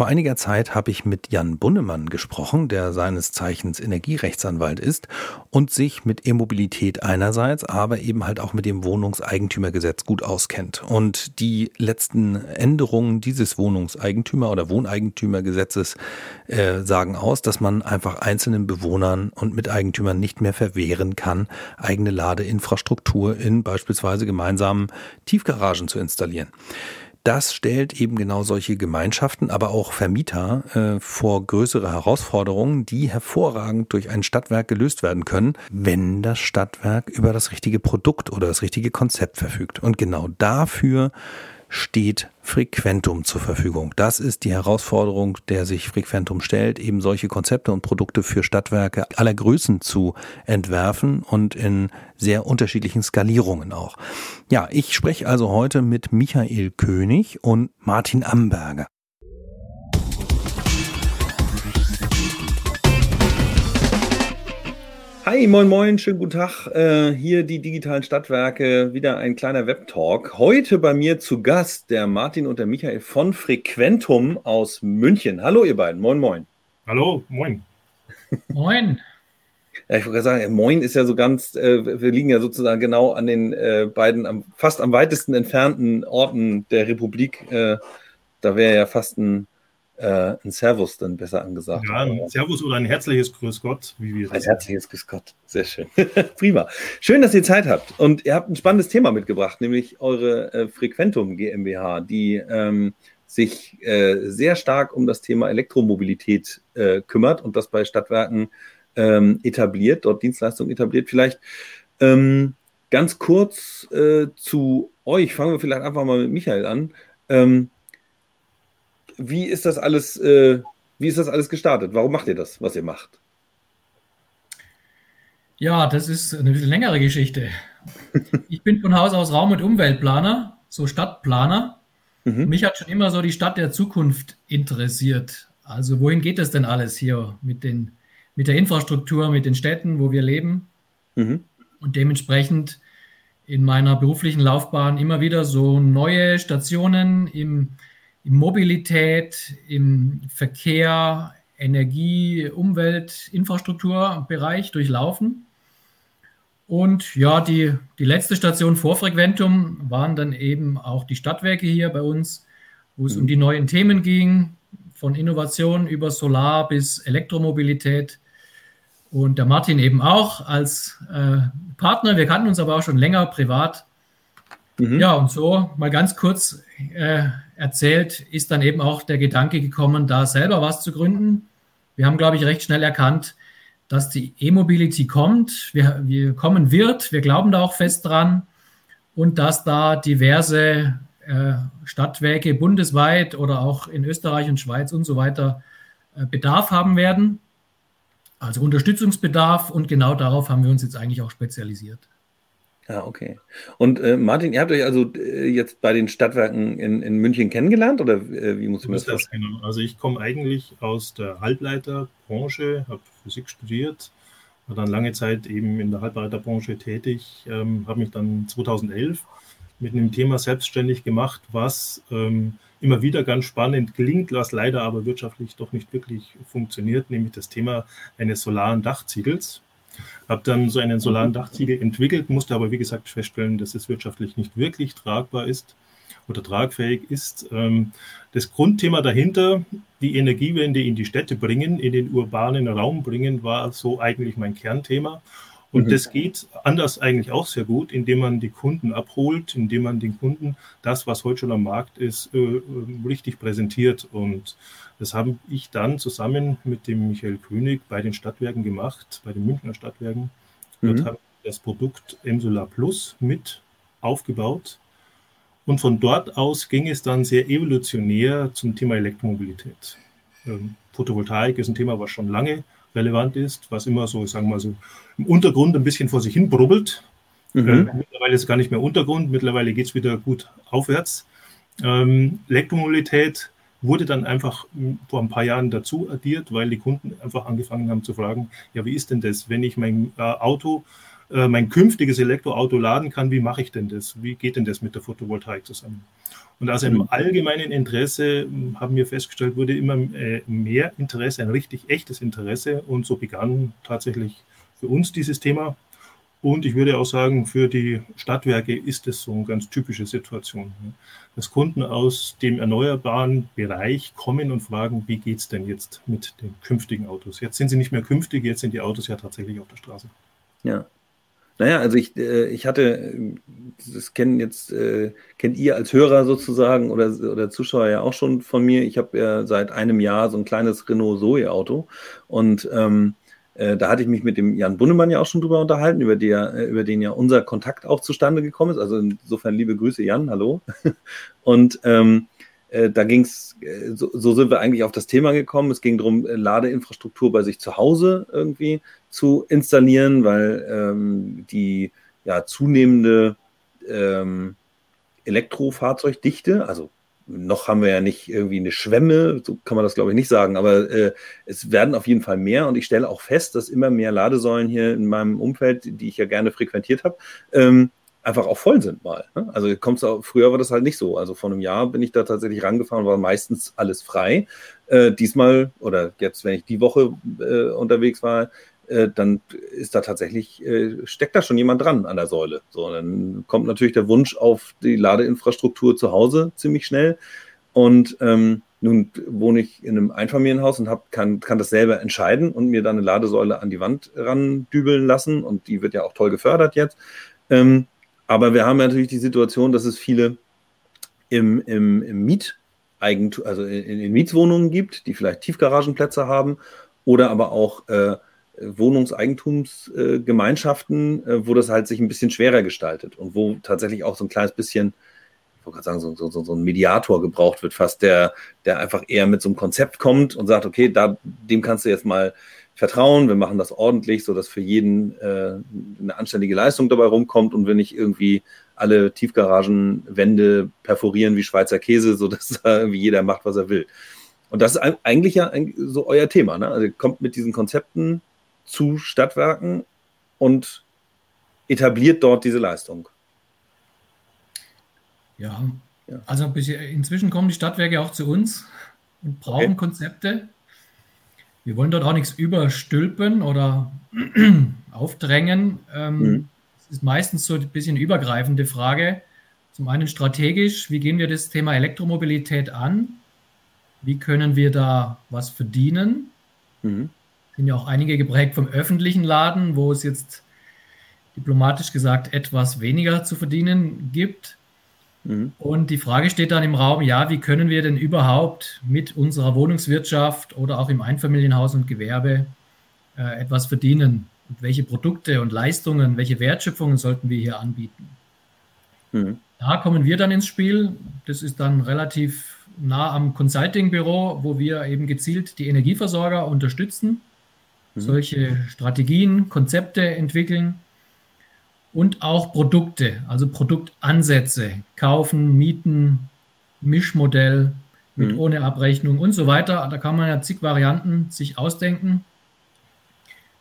Vor einiger Zeit habe ich mit Jan Bunnemann gesprochen, der seines Zeichens Energierechtsanwalt ist und sich mit E-Mobilität einerseits, aber eben halt auch mit dem Wohnungseigentümergesetz gut auskennt. Und die letzten Änderungen dieses Wohnungseigentümer- oder Wohneigentümergesetzes äh, sagen aus, dass man einfach einzelnen Bewohnern und Miteigentümern nicht mehr verwehren kann, eigene Ladeinfrastruktur in beispielsweise gemeinsamen Tiefgaragen zu installieren das stellt eben genau solche Gemeinschaften, aber auch Vermieter äh, vor größere Herausforderungen, die hervorragend durch ein Stadtwerk gelöst werden können, wenn das Stadtwerk über das richtige Produkt oder das richtige Konzept verfügt. Und genau dafür steht Frequentum zur Verfügung. Das ist die Herausforderung, der sich Frequentum stellt, eben solche Konzepte und Produkte für Stadtwerke aller Größen zu entwerfen und in sehr unterschiedlichen Skalierungen auch. Ja, ich spreche also heute mit Michael König und Martin Amberger. Hi, moin, moin, schönen guten Tag. Äh, hier die digitalen Stadtwerke, wieder ein kleiner Webtalk. Heute bei mir zu Gast der Martin und der Michael von Frequentum aus München. Hallo, ihr beiden. Moin, moin. Hallo, moin. Moin. Ja, ich wollte sagen, moin ist ja so ganz, äh, wir liegen ja sozusagen genau an den äh, beiden am, fast am weitesten entfernten Orten der Republik. Äh, da wäre ja fast ein äh, ein Servus dann besser angesagt. Ja, ein Servus oder ein herzliches Grüß Gott, wie wir Ein herzliches Grüß Gott, sehr schön. Prima. Schön, dass ihr Zeit habt. Und ihr habt ein spannendes Thema mitgebracht, nämlich eure äh, Frequentum GmbH, die ähm, sich äh, sehr stark um das Thema Elektromobilität äh, kümmert und das bei Stadtwerken ähm, etabliert, dort Dienstleistungen etabliert. Vielleicht ähm, ganz kurz äh, zu euch, fangen wir vielleicht einfach mal mit Michael an. Wie ist das alles, äh, wie ist das alles gestartet? Warum macht ihr das, was ihr macht? Ja, das ist eine bisschen längere Geschichte. Ich bin von Haus aus Raum- und Umweltplaner, so Stadtplaner. Mhm. Mich hat schon immer so die Stadt der Zukunft interessiert. Also wohin geht es denn alles hier mit, den, mit der Infrastruktur, mit den Städten, wo wir leben? Mhm. Und dementsprechend in meiner beruflichen Laufbahn immer wieder so neue Stationen im in Mobilität, im Verkehr, Energie, Umwelt, Infrastrukturbereich durchlaufen. Und ja, die, die letzte Station vor Frequentum waren dann eben auch die Stadtwerke hier bei uns, wo es um die neuen Themen ging, von Innovation über Solar bis Elektromobilität. Und der Martin eben auch als äh, Partner. Wir kannten uns aber auch schon länger privat. Mhm. Ja, und so mal ganz kurz äh, erzählt, ist dann eben auch der Gedanke gekommen, da selber was zu gründen. Wir haben, glaube ich, recht schnell erkannt, dass die E-Mobility kommt, wir, wir kommen wird. Wir glauben da auch fest dran und dass da diverse äh, Stadtwerke bundesweit oder auch in Österreich und Schweiz und so weiter äh, Bedarf haben werden. Also Unterstützungsbedarf und genau darauf haben wir uns jetzt eigentlich auch spezialisiert. Ja, okay. Und äh, Martin, ihr habt euch also äh, jetzt bei den Stadtwerken in, in München kennengelernt oder äh, wie muss ich mir das vorstellen? Genau. Also ich komme eigentlich aus der Halbleiterbranche, habe Physik studiert, war dann lange Zeit eben in der Halbleiterbranche tätig, ähm, habe mich dann 2011 mit einem Thema selbstständig gemacht, was ähm, immer wieder ganz spannend klingt, was leider aber wirtschaftlich doch nicht wirklich funktioniert, nämlich das Thema eines solaren Dachziegels. Habe dann so einen solaren Dachziegel entwickelt, musste aber wie gesagt feststellen, dass es wirtschaftlich nicht wirklich tragbar ist oder tragfähig ist. Ähm, das Grundthema dahinter, die Energiewende in die Städte bringen, in den urbanen Raum bringen, war so eigentlich mein Kernthema. Und mhm. das geht anders eigentlich auch sehr gut, indem man die Kunden abholt, indem man den Kunden das, was heute schon am Markt ist, äh, richtig präsentiert. Und das habe ich dann zusammen mit dem Michael König bei den Stadtwerken gemacht, bei den Münchner Stadtwerken. Dort mhm. habe ich das Produkt Emsolar Plus mit aufgebaut. Und von dort aus ging es dann sehr evolutionär zum Thema Elektromobilität. Ähm, Photovoltaik ist ein Thema, was schon lange relevant ist, was immer so, sagen wir mal so, im Untergrund ein bisschen vor sich hin brubbelt. Mhm. Äh, mittlerweile ist es gar nicht mehr Untergrund, mittlerweile geht es wieder gut aufwärts. Ähm, Elektromobilität wurde dann einfach hm, vor ein paar Jahren dazu addiert, weil die Kunden einfach angefangen haben zu fragen, ja, wie ist denn das, wenn ich mein äh, Auto, äh, mein künftiges Elektroauto laden kann, wie mache ich denn das? Wie geht denn das mit der Photovoltaik zusammen? Und aus einem allgemeinen Interesse haben wir festgestellt, wurde immer äh, mehr Interesse, ein richtig echtes Interesse. Und so begann tatsächlich für uns dieses Thema. Und ich würde auch sagen, für die Stadtwerke ist es so eine ganz typische Situation. Dass Kunden aus dem erneuerbaren Bereich kommen und fragen, wie geht es denn jetzt mit den künftigen Autos? Jetzt sind sie nicht mehr künftig, jetzt sind die Autos ja tatsächlich auf der Straße. Ja. Naja, also ich, äh, ich hatte, das kennen jetzt, äh, kennt ihr als Hörer sozusagen oder, oder Zuschauer ja auch schon von mir. Ich habe ja seit einem Jahr so ein kleines Renault Zoe Auto und ähm, äh, da hatte ich mich mit dem Jan Bunnemann ja auch schon drüber unterhalten, über, der, äh, über den ja unser Kontakt auch zustande gekommen ist. Also insofern liebe Grüße, Jan, hallo. Und ähm, äh, da ging es, äh, so, so, sind wir eigentlich auf das Thema gekommen. Es ging darum, Ladeinfrastruktur bei sich zu Hause irgendwie zu installieren, weil ähm, die ja, zunehmende ähm, Elektrofahrzeugdichte, also noch haben wir ja nicht irgendwie eine Schwemme, so kann man das glaube ich nicht sagen, aber äh, es werden auf jeden Fall mehr und ich stelle auch fest, dass immer mehr Ladesäulen hier in meinem Umfeld, die ich ja gerne frequentiert habe, ähm, einfach auch voll sind mal. Ne? Also kommt's auch, früher war das halt nicht so. Also vor einem Jahr bin ich da tatsächlich rangefahren, war meistens alles frei. Äh, diesmal oder jetzt, wenn ich die Woche äh, unterwegs war, äh, dann ist da tatsächlich, äh, steckt da schon jemand dran an der Säule. So, dann kommt natürlich der Wunsch auf die Ladeinfrastruktur zu Hause ziemlich schnell. Und ähm, nun wohne ich in einem Einfamilienhaus und hab, kann, kann das selber entscheiden und mir dann eine Ladesäule an die Wand randübeln lassen. Und die wird ja auch toll gefördert jetzt. Ähm, aber wir haben natürlich die Situation, dass es viele im, im, im Mieteigentum, also in, in Mietswohnungen gibt, die vielleicht Tiefgaragenplätze haben oder aber auch äh, Wohnungseigentumsgemeinschaften, äh, wo das halt sich ein bisschen schwerer gestaltet und wo tatsächlich auch so ein kleines bisschen, ich wollte gerade sagen, so, so, so ein Mediator gebraucht wird, fast der, der einfach eher mit so einem Konzept kommt und sagt, okay, da, dem kannst du jetzt mal vertrauen, wir machen das ordentlich, sodass für jeden äh, eine anständige Leistung dabei rumkommt und wenn nicht irgendwie alle Tiefgaragenwände perforieren wie Schweizer Käse, sodass da irgendwie jeder macht, was er will. Und das ist eigentlich ja so euer Thema. Ne? Also ihr kommt mit diesen Konzepten zu Stadtwerken und etabliert dort diese Leistung. Ja, also inzwien kommen die Stadtwerke auch zu uns und brauchen okay. Konzepte. Wir wollen dort auch nichts überstülpen oder aufdrängen. Ähm, mhm. Es ist meistens so ein bisschen übergreifende Frage. Zum einen strategisch, wie gehen wir das Thema Elektromobilität an? Wie können wir da was verdienen? Mhm sind ja auch einige geprägt vom öffentlichen Laden, wo es jetzt diplomatisch gesagt etwas weniger zu verdienen gibt. Mhm. Und die Frage steht dann im Raum, ja, wie können wir denn überhaupt mit unserer Wohnungswirtschaft oder auch im Einfamilienhaus und Gewerbe äh, etwas verdienen? Und welche Produkte und Leistungen, welche Wertschöpfungen sollten wir hier anbieten? Mhm. Da kommen wir dann ins Spiel. Das ist dann relativ nah am Consulting-Büro, wo wir eben gezielt die Energieversorger unterstützen Mhm. solche Strategien, Konzepte entwickeln und auch Produkte, also Produktansätze, kaufen, mieten, Mischmodell mit mhm. ohne Abrechnung und so weiter. Da kann man ja zig Varianten sich ausdenken.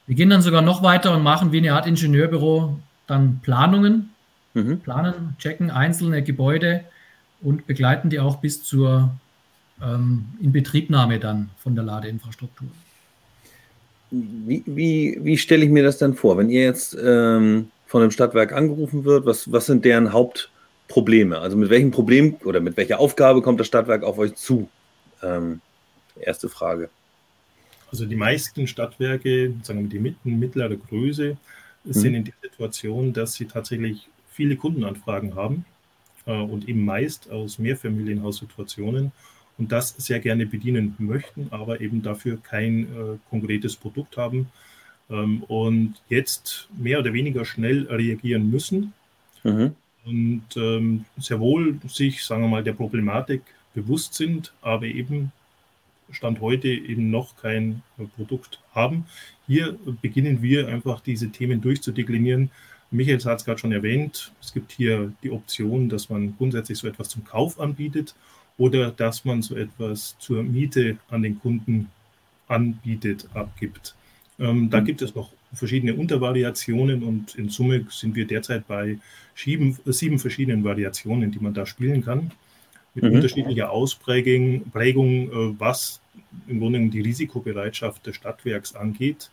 Wir gehen dann sogar noch weiter und machen wie eine Art Ingenieurbüro dann Planungen, mhm. planen, checken einzelne Gebäude und begleiten die auch bis zur ähm, Inbetriebnahme dann von der Ladeinfrastruktur. Wie, wie, wie stelle ich mir das dann vor, wenn ihr jetzt ähm, von dem Stadtwerk angerufen wird? Was, was sind deren Hauptprobleme? Also mit welchem Problem oder mit welcher Aufgabe kommt das Stadtwerk auf euch zu? Ähm, erste Frage. Also die meisten Stadtwerke, sagen wir die mitten, mittlere Größe, mhm. sind in der Situation, dass sie tatsächlich viele Kundenanfragen haben äh, und eben meist aus Mehrfamilienhaussituationen und das sehr gerne bedienen möchten, aber eben dafür kein äh, konkretes Produkt haben ähm, und jetzt mehr oder weniger schnell reagieren müssen mhm. und ähm, sehr wohl sich, sagen wir mal, der Problematik bewusst sind, aber eben Stand heute eben noch kein äh, Produkt haben. Hier beginnen wir einfach diese Themen durchzudeklinieren. Michael hat es gerade schon erwähnt, es gibt hier die Option, dass man grundsätzlich so etwas zum Kauf anbietet oder dass man so etwas zur Miete an den Kunden anbietet, abgibt. Ähm, da mhm. gibt es noch verschiedene Untervariationen und in Summe sind wir derzeit bei sieben, sieben verschiedenen Variationen, die man da spielen kann. mit mhm. unterschiedlicher Ausprägung, Prägung, äh, was im Grunde die Risikobereitschaft des Stadtwerks angeht.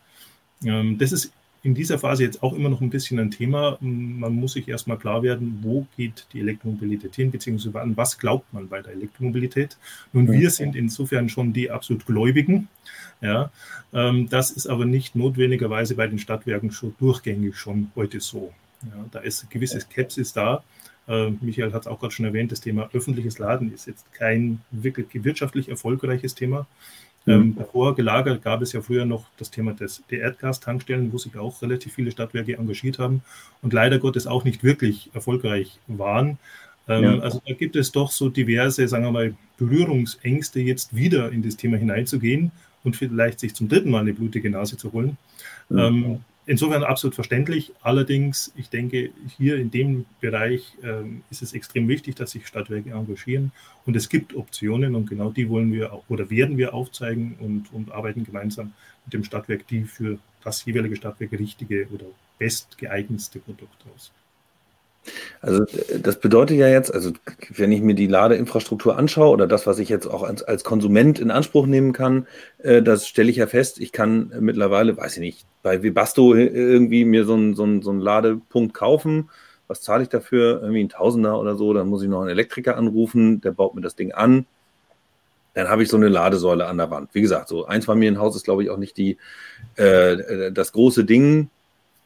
Ähm, das ist in dieser Phase jetzt auch immer noch ein bisschen ein Thema. Man muss sich erstmal klar werden, wo geht die Elektromobilität hin, beziehungsweise an was glaubt man bei der Elektromobilität. Nun, wir sind insofern schon die absolut Gläubigen. Ja, ähm, das ist aber nicht notwendigerweise bei den Stadtwerken schon durchgängig schon heute so. Ja, da ist gewisse Skepsis da. Äh, Michael hat es auch gerade schon erwähnt, das Thema öffentliches Laden ist jetzt kein wirklich wirtschaftlich erfolgreiches Thema. Mhm. Ähm, davor gelagert gab es ja früher noch das Thema des, der Erdgastankstellen, wo sich auch relativ viele Stadtwerke engagiert haben und leider Gottes auch nicht wirklich erfolgreich waren. Ähm, ja. Also da gibt es doch so diverse, sagen wir mal, Berührungsängste, jetzt wieder in das Thema hineinzugehen und vielleicht sich zum dritten Mal eine blutige Nase zu holen. Mhm. Ähm, insofern absolut verständlich. Allerdings, ich denke, hier in dem Bereich ähm, ist es extrem wichtig, dass sich Stadtwerke engagieren. Und es gibt Optionen und genau die wollen wir oder werden wir aufzeigen und, und arbeiten gemeinsam mit dem Stadtwerk, die für das jeweilige Stadtwerk richtige oder bestgeeignetste Produkt aus. Also das bedeutet ja jetzt, also wenn ich mir die Ladeinfrastruktur anschaue oder das, was ich jetzt auch als, als Konsument in Anspruch nehmen kann, äh, das stelle ich ja fest, ich kann mittlerweile, weiß ich nicht, bei Webasto irgendwie mir so einen so einen, so einen Ladepunkt kaufen. Was zahle ich dafür? Irgendwie ein Tausender oder so. Dann muss ich noch einen Elektriker anrufen, der baut mir das Ding an. Dann habe ich so eine Ladesäule an der Wand. Wie gesagt, so ein Einfamilienhaus ist, glaube ich, auch nicht die, äh, das große Ding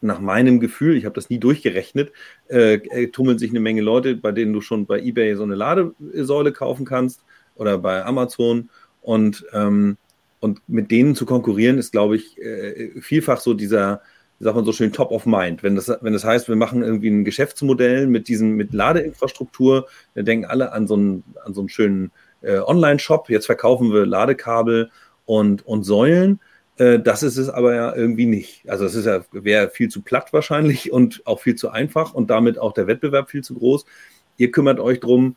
nach meinem Gefühl, ich habe das nie durchgerechnet, äh, äh, tummeln sich eine Menge Leute, bei denen du schon bei eBay so eine Ladesäule kaufen kannst oder bei Amazon. Und, ähm, und mit denen zu konkurrieren, ist, glaube ich, äh, vielfach so dieser, sagt man so schön, top of mind. Wenn das, wenn das heißt, wir machen irgendwie ein Geschäftsmodell mit diesen, mit Ladeinfrastruktur, dann denken alle an so einen, an so einen schönen äh, Online-Shop. Jetzt verkaufen wir Ladekabel und, und Säulen. Äh, das ist es aber ja irgendwie nicht. Also es ja, wäre viel zu platt wahrscheinlich und auch viel zu einfach und damit auch der Wettbewerb viel zu groß. Ihr kümmert euch darum,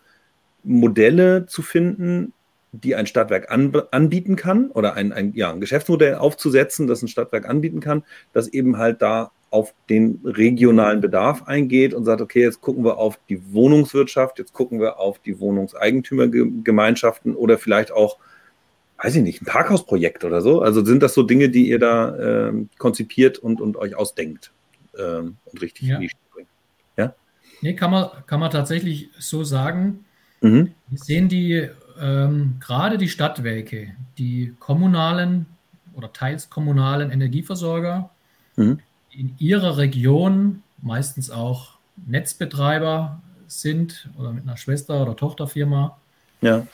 Modelle zu finden, die ein Stadtwerk an, anbieten kann oder ein, ein, ja, ein Geschäftsmodell aufzusetzen, das ein Stadtwerk anbieten kann, das eben halt da auf den regionalen Bedarf eingeht und sagt, okay, jetzt gucken wir auf die Wohnungswirtschaft, jetzt gucken wir auf die Wohnungseigentümergemeinschaften oder vielleicht auch weiß ich nicht, ein Parkhausprojekt oder so? Also sind das so Dinge, die ihr da ähm, konzipiert und, und euch ausdenkt ähm, und richtig ja. in die Stimme bringt? Ja? Nee, kann man, kann man tatsächlich so sagen. Mhm. Wir sehen die, ähm, gerade die Stadtwerke, die kommunalen oder teils kommunalen Energieversorger, mhm. in ihrer Region meistens auch Netzbetreiber sind oder mit einer Schwester- oder Tochterfirma. Ja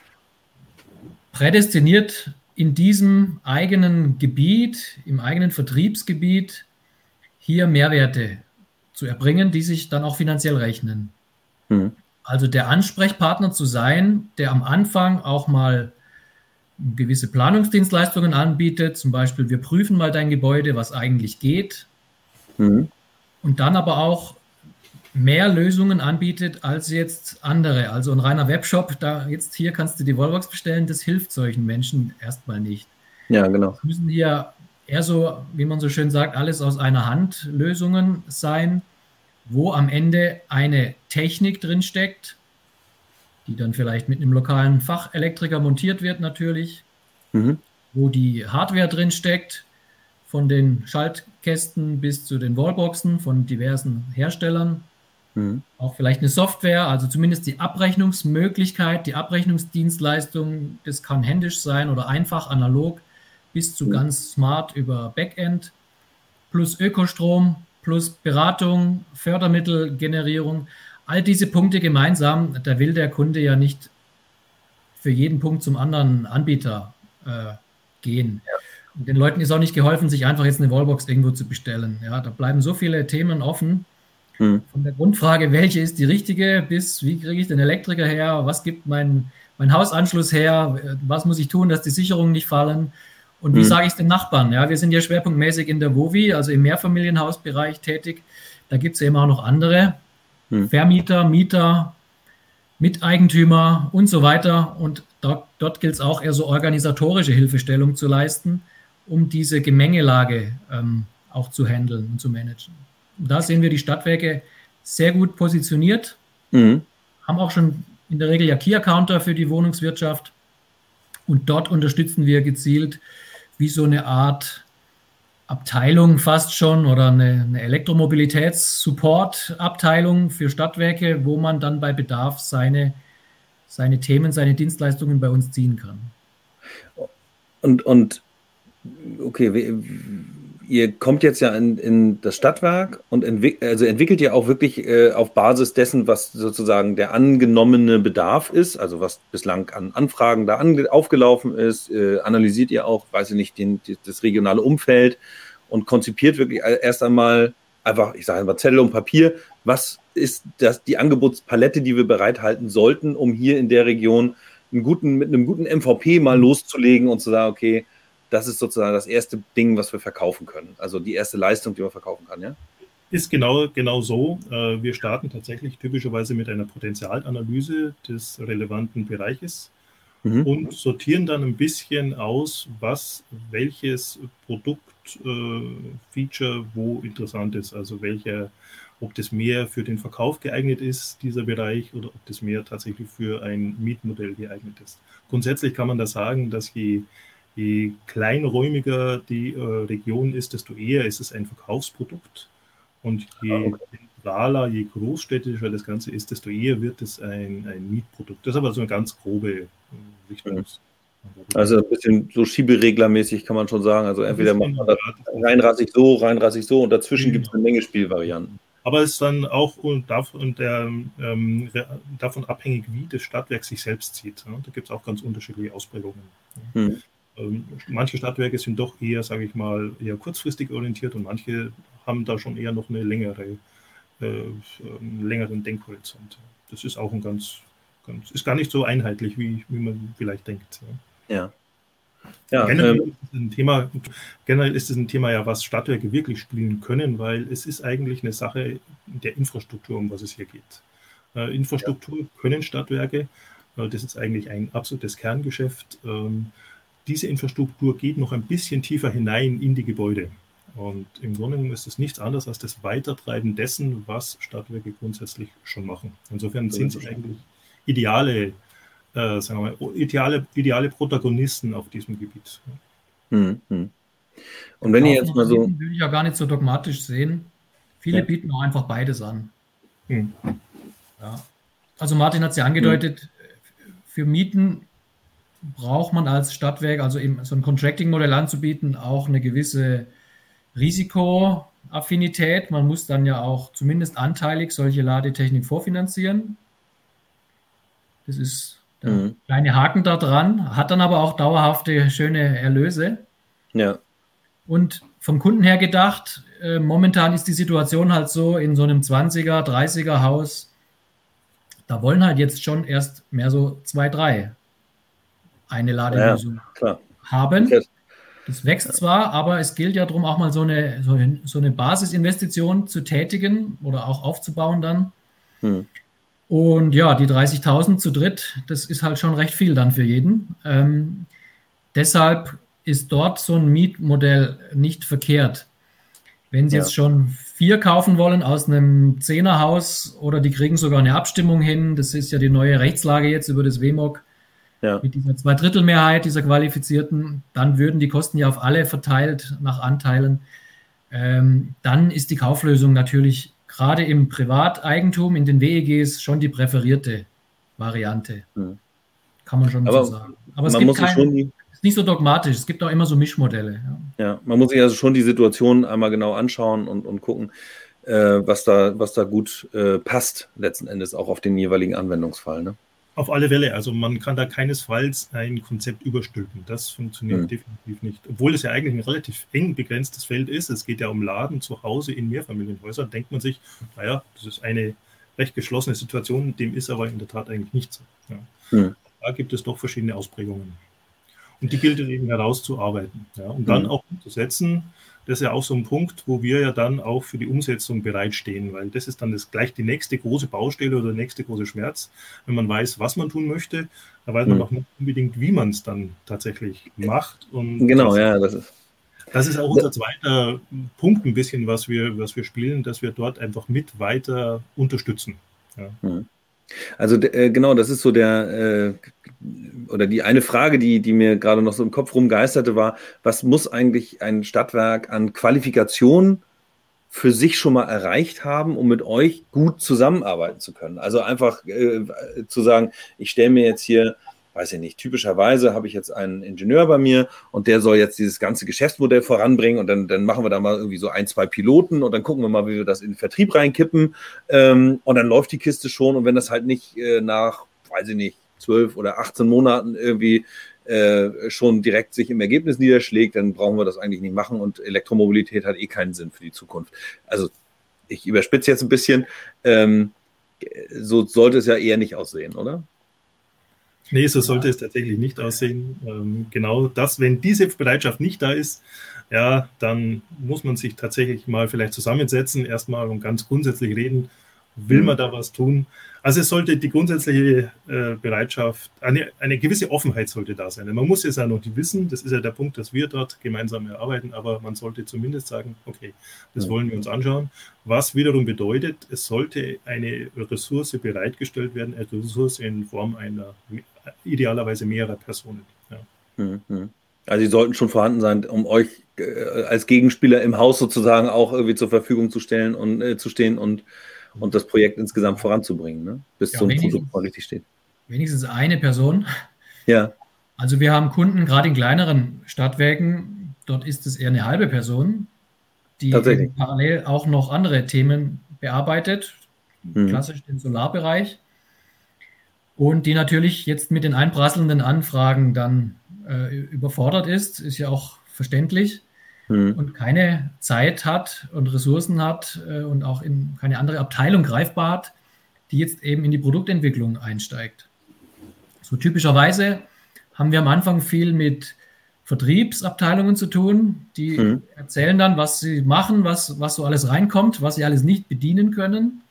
prädestiniert in diesem eigenen Gebiet, im eigenen Vertriebsgebiet, hier Mehrwerte zu erbringen, die sich dann auch finanziell rechnen. Mhm. Also der Ansprechpartner zu sein, der am Anfang auch mal gewisse Planungsdienstleistungen anbietet, zum Beispiel wir prüfen mal dein Gebäude, was eigentlich geht. Mhm. Und dann aber auch mehr Lösungen anbietet als jetzt andere. Also ein reiner Webshop, da jetzt hier kannst du die Wallbox bestellen, das hilft solchen Menschen erstmal nicht. Ja, genau. Es müssen hier eher so, wie man so schön sagt, alles aus einer Hand Lösungen sein, wo am Ende eine Technik drinsteckt, die dann vielleicht mit einem lokalen Fachelektriker montiert wird natürlich, mhm. wo die Hardware drinsteckt, von den Schaltkästen bis zu den Wallboxen von diversen Herstellern Mhm. Auch vielleicht eine Software, also zumindest die Abrechnungsmöglichkeit, die Abrechnungsdienstleistung, das kann händisch sein oder einfach analog bis zu mhm. ganz smart über Backend, plus Ökostrom, plus Beratung, Fördermittelgenerierung. All diese Punkte gemeinsam, da will der Kunde ja nicht für jeden Punkt zum anderen Anbieter äh, gehen. Ja. Und den Leuten ist auch nicht geholfen, sich einfach jetzt eine Wallbox irgendwo zu bestellen. Ja, da bleiben so viele Themen offen. Hm. Von der Grundfrage, welche ist die richtige, bis wie kriege ich den Elektriker her, was gibt mein, mein Hausanschluss her, was muss ich tun, dass die Sicherungen nicht fallen und wie hm. sage ich es den Nachbarn? Ja, wir sind ja schwerpunktmäßig in der WOVI, also im Mehrfamilienhausbereich tätig. Da gibt es eben auch noch andere hm. Vermieter, Mieter, Miteigentümer und so weiter. Und dort, dort gilt es auch eher so organisatorische Hilfestellung zu leisten, um diese Gemengelage ähm, auch zu handeln und zu managen da sehen wir die Stadtwerke sehr gut positioniert, mhm. haben auch schon in der Regel ja Key Accounter für die Wohnungswirtschaft. Und dort unterstützen wir gezielt wie so eine Art Abteilung fast schon oder eine, eine Elektromobilitäts-Support-Abteilung für Stadtwerke, wo man dann bei Bedarf seine, seine Themen, seine Dienstleistungen bei uns ziehen kann. Und, und okay, ihr kommt jetzt ja in, in das Stadtwerk und entwick also entwickelt ihr auch wirklich äh, auf Basis dessen, was sozusagen der angenommene Bedarf ist, also was bislang an Anfragen da aufgelaufen ist, äh, analysiert ihr auch, weiß ich nicht, den, das regionale Umfeld und konzipiert wirklich erst einmal einfach, ich sage mal Zettel und Papier, was ist das, die Angebotspalette, die wir bereithalten sollten, um hier in der Region einen guten, mit einem guten MVP mal loszulegen und zu sagen, okay, das ist sozusagen das erste Ding, was wir verkaufen können. Also die erste Leistung, die man verkaufen kann, ja? Ist genau, genau so. Äh, wir starten tatsächlich typischerweise mit einer Potenzialanalyse des relevanten Bereiches mhm. und sortieren dann ein bisschen aus, was welches Produkt, äh, Feature wo interessant ist. Also welcher, ob das mehr für den Verkauf geeignet ist, dieser Bereich, oder ob das mehr tatsächlich für ein Mietmodell geeignet ist. Grundsätzlich kann man da sagen, dass je Je kleinräumiger die äh, Region ist, desto eher ist es ein Verkaufsprodukt. Und je ah, zentraler, je großstädtischer das Ganze ist, desto eher wird es ein, ein Mietprodukt. Das ist aber so eine ganz grobe äh, Richtung. Also ein bisschen so schiebereglermäßig kann man schon sagen. Also entweder macht man das reinrassig so, reinrassig so und dazwischen gibt es eine Menge Spielvarianten. Aber es ist dann auch und davon, ähm, davon abhängig, wie das Stadtwerk sich selbst sieht. Ja? Da gibt es auch ganz unterschiedliche Ausprägungen. Hm. Ähm, manche Stadtwerke sind doch eher, sage ich mal, eher kurzfristig orientiert und manche haben da schon eher noch eine längere, äh, einen längeren Denkhorizont. Das ist auch ein ganz, ganz, ist gar nicht so einheitlich, wie, wie man vielleicht denkt. Ja. ja generell, ähm, ist ein Thema, generell ist es ein Thema, ja, was Stadtwerke wirklich spielen können, weil es ist eigentlich eine Sache der Infrastruktur, um was es hier geht. Äh, Infrastruktur ja. können Stadtwerke, äh, das ist eigentlich ein absolutes Kerngeschäft. Ähm, diese Infrastruktur geht noch ein bisschen tiefer hinein in die Gebäude. Und im Grunde genommen ist es nichts anderes als das Weitertreiben dessen, was Stadtwerke grundsätzlich schon machen. Insofern sind sie eigentlich ideale, äh, sagen wir mal, ideale, ideale Protagonisten auf diesem Gebiet. Hm, hm. Und wenn ihr jetzt mal so. Würde ich ja gar nicht so dogmatisch sehen. Viele ja. bieten auch einfach beides an. Hm. Ja. Also Martin hat es ja angedeutet, hm. für Mieten braucht man als Stadtwerk, also eben so ein Contracting-Modell anzubieten, auch eine gewisse Risikoaffinität. Man muss dann ja auch zumindest anteilig solche Ladetechnik vorfinanzieren. Das ist der mhm. kleine Haken da dran, hat dann aber auch dauerhafte, schöne Erlöse. Ja. Und vom Kunden her gedacht, äh, momentan ist die Situation halt so in so einem 20er, 30er Haus, da wollen halt jetzt schon erst mehr so zwei, drei eine Ladelösung ja, haben. Das wächst zwar, aber es gilt ja darum, auch mal so eine, so eine, so eine Basisinvestition zu tätigen oder auch aufzubauen dann. Hm. Und ja, die 30.000 zu dritt, das ist halt schon recht viel dann für jeden. Ähm, deshalb ist dort so ein Mietmodell nicht verkehrt. Wenn Sie ja. jetzt schon vier kaufen wollen aus einem Zehnerhaus oder die kriegen sogar eine Abstimmung hin, das ist ja die neue Rechtslage jetzt über das WMOG, ja. mit dieser Zweidrittelmehrheit dieser Qualifizierten, dann würden die Kosten ja auf alle verteilt nach Anteilen. Ähm, dann ist die Kauflösung natürlich gerade im Privateigentum, in den WEGs schon die präferierte Variante. Mhm. Kann man schon Aber so sagen. Aber es gibt kein, ist nicht so dogmatisch, es gibt auch immer so Mischmodelle. Ja, ja man muss sich also schon die Situation einmal genau anschauen und, und gucken, äh, was, da, was da gut äh, passt, letzten Endes auch auf den jeweiligen Anwendungsfall. Ne? Auf alle Fälle. Also man kann da keinesfalls ein Konzept überstülpen. Das funktioniert mhm. definitiv nicht. Obwohl es ja eigentlich ein relativ eng begrenztes Feld ist. Es geht ja um Laden zu Hause in Mehrfamilienhäusern. Denkt man sich, naja, das ist eine recht geschlossene Situation. Dem ist aber in der Tat eigentlich nicht so. Ja. Mhm. Da gibt es doch verschiedene Ausprägungen. Und die gilt es eben herauszuarbeiten. Ja, und dann mhm. auch umzusetzen das ist ja auch so ein Punkt, wo wir ja dann auch für die Umsetzung bereitstehen, weil das ist dann das, gleich die nächste große Baustelle oder der nächste große Schmerz. Wenn man weiß, was man tun möchte, dann weiß man mhm. auch nicht unbedingt, wie man es dann tatsächlich macht. Und genau, das, ja, das ist. Das ist auch unser zweiter Punkt ein bisschen, was wir, was wir spielen, dass wir dort einfach mit weiter unterstützen. Ja. Mhm. Also äh, genau, das ist so der äh, oder die eine Frage, die, die mir gerade noch so im Kopf rumgeisterte, war, was muss eigentlich ein Stadtwerk an Qualifikation für sich schon mal erreicht haben, um mit euch gut zusammenarbeiten zu können? Also einfach äh, zu sagen, ich stelle mir jetzt hier weiß ich nicht, typischerweise habe ich jetzt einen Ingenieur bei mir und der soll jetzt dieses ganze Geschäftsmodell voranbringen und dann, dann machen wir da mal irgendwie so ein, zwei Piloten und dann gucken wir mal, wie wir das in den Vertrieb reinkippen ähm, und dann läuft die Kiste schon und wenn das halt nicht äh, nach, weiß ich nicht, zwölf oder 18 Monaten irgendwie äh, schon direkt sich im Ergebnis niederschlägt, dann brauchen wir das eigentlich nicht machen und Elektromobilität hat eh keinen Sinn für die Zukunft. Also ich überspitze jetzt ein bisschen. Ähm, so sollte es ja eher nicht aussehen, oder? Nee, so sollte es tatsächlich nicht aussehen. Ähm, genau das, wenn diese Bereitschaft nicht da ist, ja, dann muss man sich tatsächlich mal vielleicht zusammensetzen, erstmal und ganz grundsätzlich reden, will man da was tun? Also es sollte die grundsätzliche äh, Bereitschaft, eine, eine gewisse Offenheit sollte da sein. Man muss es ja noch nicht wissen, das ist ja der Punkt, dass wir dort gemeinsam erarbeiten, aber man sollte zumindest sagen, okay, das wollen wir uns anschauen. Was wiederum bedeutet, es sollte eine Ressource bereitgestellt werden, eine Ressource in Form einer idealerweise mehrerer Personen. Ja. Mhm. Also die sollten schon vorhanden sein, um euch äh, als Gegenspieler im Haus sozusagen auch irgendwie zur Verfügung zu stellen und äh, zu stehen und und das Projekt insgesamt voranzubringen, ne? bis ja, so ein Produkt mal richtig steht. Wenigstens eine Person. Ja. Also wir haben Kunden, gerade in kleineren Stadtwerken, dort ist es eher eine halbe Person, die parallel auch noch andere Themen bearbeitet, mhm. klassisch den Solarbereich. Und die natürlich jetzt mit den einprasselnden Anfragen dann äh, überfordert ist, ist ja auch verständlich mhm. und keine Zeit hat und Ressourcen hat äh, und auch in keine andere Abteilung greifbar hat, die jetzt eben in die Produktentwicklung einsteigt. So typischerweise haben wir am Anfang viel mit Vertriebsabteilungen zu tun, die mhm. erzählen dann, was sie machen, was, was so alles reinkommt, was sie alles nicht bedienen können.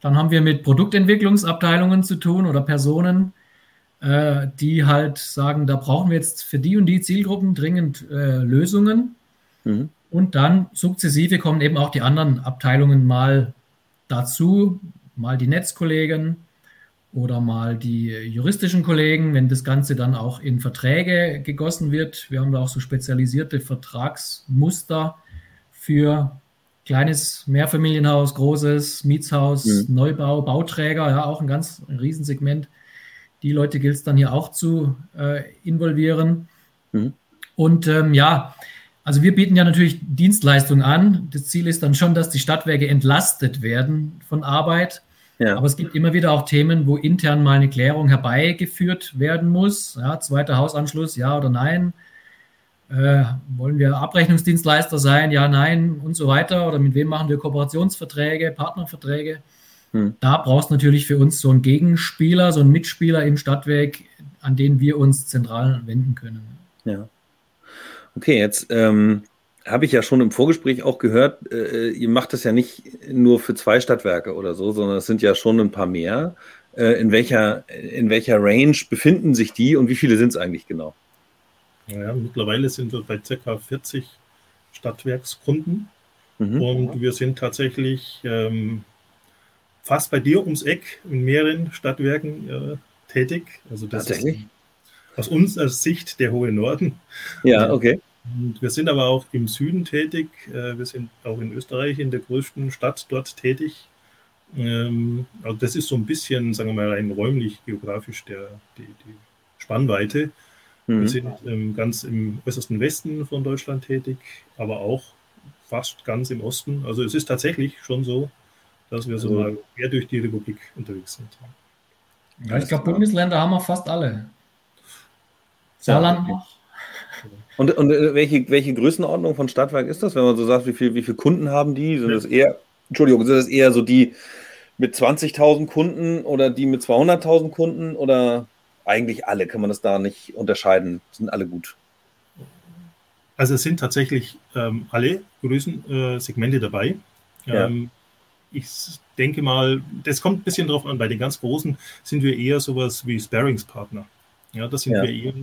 Dann haben wir mit Produktentwicklungsabteilungen zu tun oder Personen, äh, die halt sagen, da brauchen wir jetzt für die und die Zielgruppen dringend äh, Lösungen. Mhm. Und dann sukzessive kommen eben auch die anderen Abteilungen mal dazu, mal die Netzkollegen oder mal die juristischen Kollegen, wenn das Ganze dann auch in Verträge gegossen wird. Wir haben da auch so spezialisierte Vertragsmuster für kleines Mehrfamilienhaus, großes Mietshaus, mhm. Neubau, Bauträger, ja, auch ein ganz ein Riesensegment. Die Leute gilt es dann hier auch zu äh, involvieren. Mhm. Und ähm, ja, also wir bieten ja natürlich Dienstleistungen an. Das Ziel ist dann schon, dass die Stadtwerke entlastet werden von Arbeit. Ja. Aber es gibt immer wieder auch Themen, wo intern mal eine Klärung herbeigeführt werden muss. Ja, zweiter Hausanschluss, ja oder nein. Äh, wollen wir Abrechnungsdienstleister sein? Ja, nein und so weiter. Oder mit wem machen wir Kooperationsverträge, Partnerverträge? Hm. Da brauchst du natürlich für uns so einen Gegenspieler, so einen Mitspieler im Stadtwerk, an den wir uns zentral wenden können. Ja. Okay, jetzt ähm, habe ich ja schon im Vorgespräch auch gehört, äh, ihr macht das ja nicht nur für zwei Stadtwerke oder so, sondern es sind ja schon ein paar mehr. Äh, in, welcher, in welcher Range befinden sich die und wie viele sind es eigentlich genau? Ja, mittlerweile sind wir bei ca. 40 Stadtwerkskunden mhm. und wir sind tatsächlich ähm, fast bei dir ums Eck in mehreren Stadtwerken äh, tätig. Also das ist aus unserer Sicht der hohe Norden. Ja, okay. Und wir sind aber auch im Süden tätig. Äh, wir sind auch in Österreich, in der größten Stadt dort tätig. Ähm, also das ist so ein bisschen, sagen wir mal, rein räumlich, geografisch der, die, die Spannweite. Mhm. Wir sind ähm, ganz im äußersten Westen von Deutschland tätig, aber auch fast ganz im Osten. Also es ist tatsächlich schon so, dass wir so mal quer durch die Republik unterwegs sind. Ja, ich glaube, Bundesländer haben wir fast alle. Saarland noch. Und, und äh, welche, welche Größenordnung von Stadtwerk ist das, wenn man so sagt, wie, viel, wie viele Kunden haben die? Sind ja. das eher, Entschuldigung, sind das eher so die mit 20.000 Kunden oder die mit 200.000 Kunden oder eigentlich alle? Kann man das da nicht unterscheiden? Sind alle gut? Also es sind tatsächlich ähm, alle Größensegmente äh, dabei. Ja. Ähm, ich denke mal, das kommt ein bisschen drauf an. Bei den ganz Großen sind wir eher sowas wie Sparringspartner. Ja, das sind ja. wir eher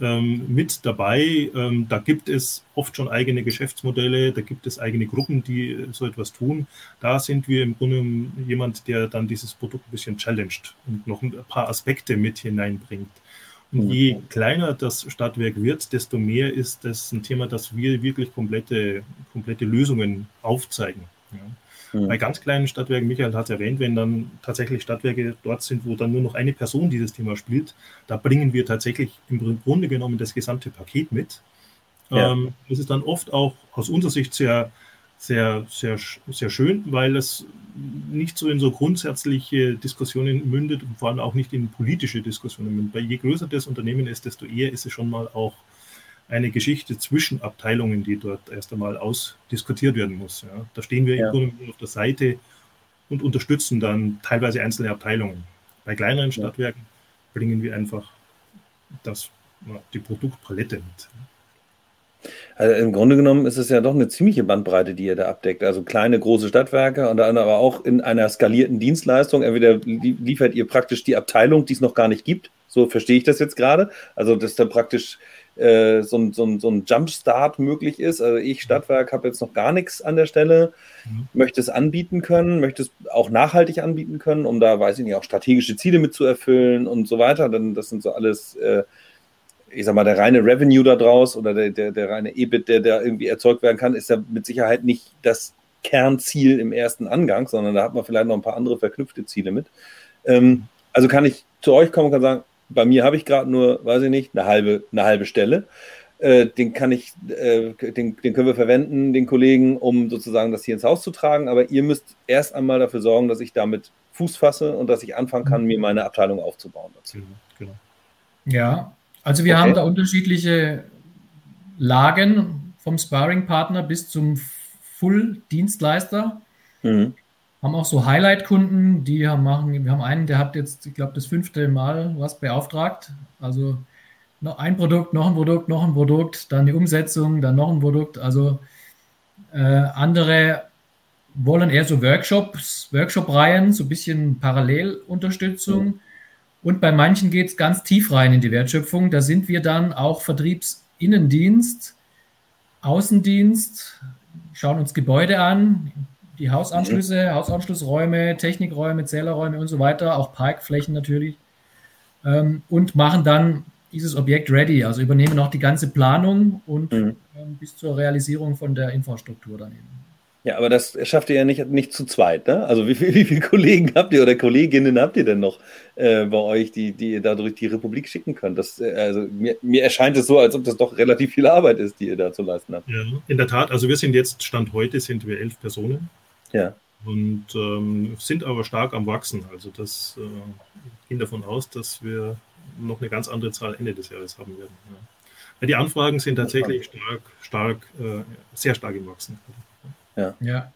ähm, mit dabei. Ähm, da gibt es oft schon eigene Geschäftsmodelle, da gibt es eigene Gruppen, die so etwas tun. Da sind wir im Grunde jemand, der dann dieses Produkt ein bisschen challenged und noch ein paar Aspekte mit hineinbringt. Und mhm. je kleiner das Stadtwerk wird, desto mehr ist das ein Thema, dass wir wirklich komplette, komplette Lösungen aufzeigen. Ja. Mhm. Bei ganz kleinen Stadtwerken, Michael hat es erwähnt, wenn dann tatsächlich Stadtwerke dort sind, wo dann nur noch eine Person dieses Thema spielt, da bringen wir tatsächlich im Grunde genommen das gesamte Paket mit. Ja. Ähm, das ist dann oft auch aus unserer Sicht sehr, sehr, sehr, sehr schön, weil es nicht so in so grundsätzliche Diskussionen mündet und vor allem auch nicht in politische Diskussionen mündet. Weil je größer das Unternehmen ist, desto eher ist es schon mal auch eine Geschichte zwischen Abteilungen, die dort erst einmal ausdiskutiert werden muss. Ja. Da stehen wir ja. im Grunde auf der Seite und unterstützen dann teilweise einzelne Abteilungen. Bei kleineren Stadtwerken bringen wir einfach das, die Produktpalette mit. Also im Grunde genommen ist es ja doch eine ziemliche Bandbreite, die ihr da abdeckt. Also kleine, große Stadtwerke und dann aber auch in einer skalierten Dienstleistung. Entweder liefert ihr praktisch die Abteilung, die es noch gar nicht gibt. So verstehe ich das jetzt gerade. Also, dass dann praktisch äh, so, ein, so, ein, so ein Jumpstart möglich ist. Also ich Stadtwerk habe jetzt noch gar nichts an der Stelle, mhm. möchte es anbieten können, möchte es auch nachhaltig anbieten können, um da, weiß ich nicht, auch strategische Ziele mit zu erfüllen und so weiter. Dann, das sind so alles, äh, ich sag mal, der reine Revenue da draus oder der, der, der reine EBIT, der da irgendwie erzeugt werden kann, ist ja mit Sicherheit nicht das Kernziel im ersten Angang, sondern da hat man vielleicht noch ein paar andere verknüpfte Ziele mit. Ähm, also kann ich zu euch kommen und kann sagen, bei mir habe ich gerade nur, weiß ich nicht, eine halbe, eine halbe Stelle. Äh, den kann ich, äh, den, den können wir verwenden, den Kollegen, um sozusagen das hier ins Haus zu tragen. Aber ihr müsst erst einmal dafür sorgen, dass ich damit Fuß fasse und dass ich anfangen kann, mir meine Abteilung aufzubauen. Dazu. Mhm, genau. Ja, also wir okay. haben da unterschiedliche Lagen vom Sparring-Partner bis zum Full-Dienstleister. Mhm haben auch so Highlight-Kunden, die haben machen, wir haben einen, der hat jetzt, ich glaube, das fünfte Mal was beauftragt. Also noch ein Produkt, noch ein Produkt, noch ein Produkt, dann die Umsetzung, dann noch ein Produkt. Also äh, andere wollen eher so Workshops, Workshop-Reihen, so ein bisschen Parallelunterstützung. Mhm. Und bei manchen geht es ganz tief rein in die Wertschöpfung. Da sind wir dann auch Vertriebsinnendienst, Außendienst, schauen uns Gebäude an, die Hausanschlüsse, mhm. Hausanschlussräume, Technikräume, Zählerräume und so weiter, auch Parkflächen natürlich. Ähm, und machen dann dieses Objekt ready, also übernehmen auch die ganze Planung und mhm. ähm, bis zur Realisierung von der Infrastruktur daneben. Ja, aber das schafft ihr ja nicht, nicht zu zweit, ne? Also wie, viel, wie viele Kollegen habt ihr oder Kolleginnen habt ihr denn noch äh, bei euch, die, die ihr da durch die Republik schicken könnt? Das, äh, also mir, mir erscheint es so, als ob das doch relativ viel Arbeit ist, die ihr da zu leisten habt. Ja, in der Tat, also wir sind jetzt, Stand heute, sind wir elf Personen. Ja. Und ähm, sind aber stark am Wachsen. Also das äh, ging davon aus, dass wir noch eine ganz andere Zahl Ende des Jahres haben werden. Ja. Ja, die Anfragen sind tatsächlich stark, stark, äh, sehr stark im Wachsen. Ja. ja.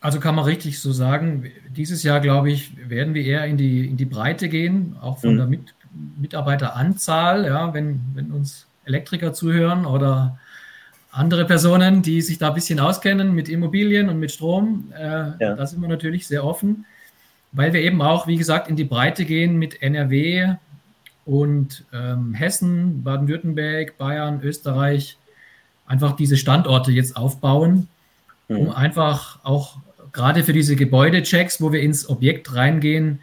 Also kann man richtig so sagen, dieses Jahr, glaube ich, werden wir eher in die, in die Breite gehen, auch von mhm. der Mit Mitarbeiteranzahl, ja, wenn, wenn uns Elektriker zuhören oder andere Personen, die sich da ein bisschen auskennen mit Immobilien und mit Strom. Äh, ja. Da sind wir natürlich sehr offen, weil wir eben auch, wie gesagt, in die Breite gehen mit NRW und ähm, Hessen, Baden-Württemberg, Bayern, Österreich, einfach diese Standorte jetzt aufbauen, mhm. um einfach auch gerade für diese Gebäudechecks, wo wir ins Objekt reingehen,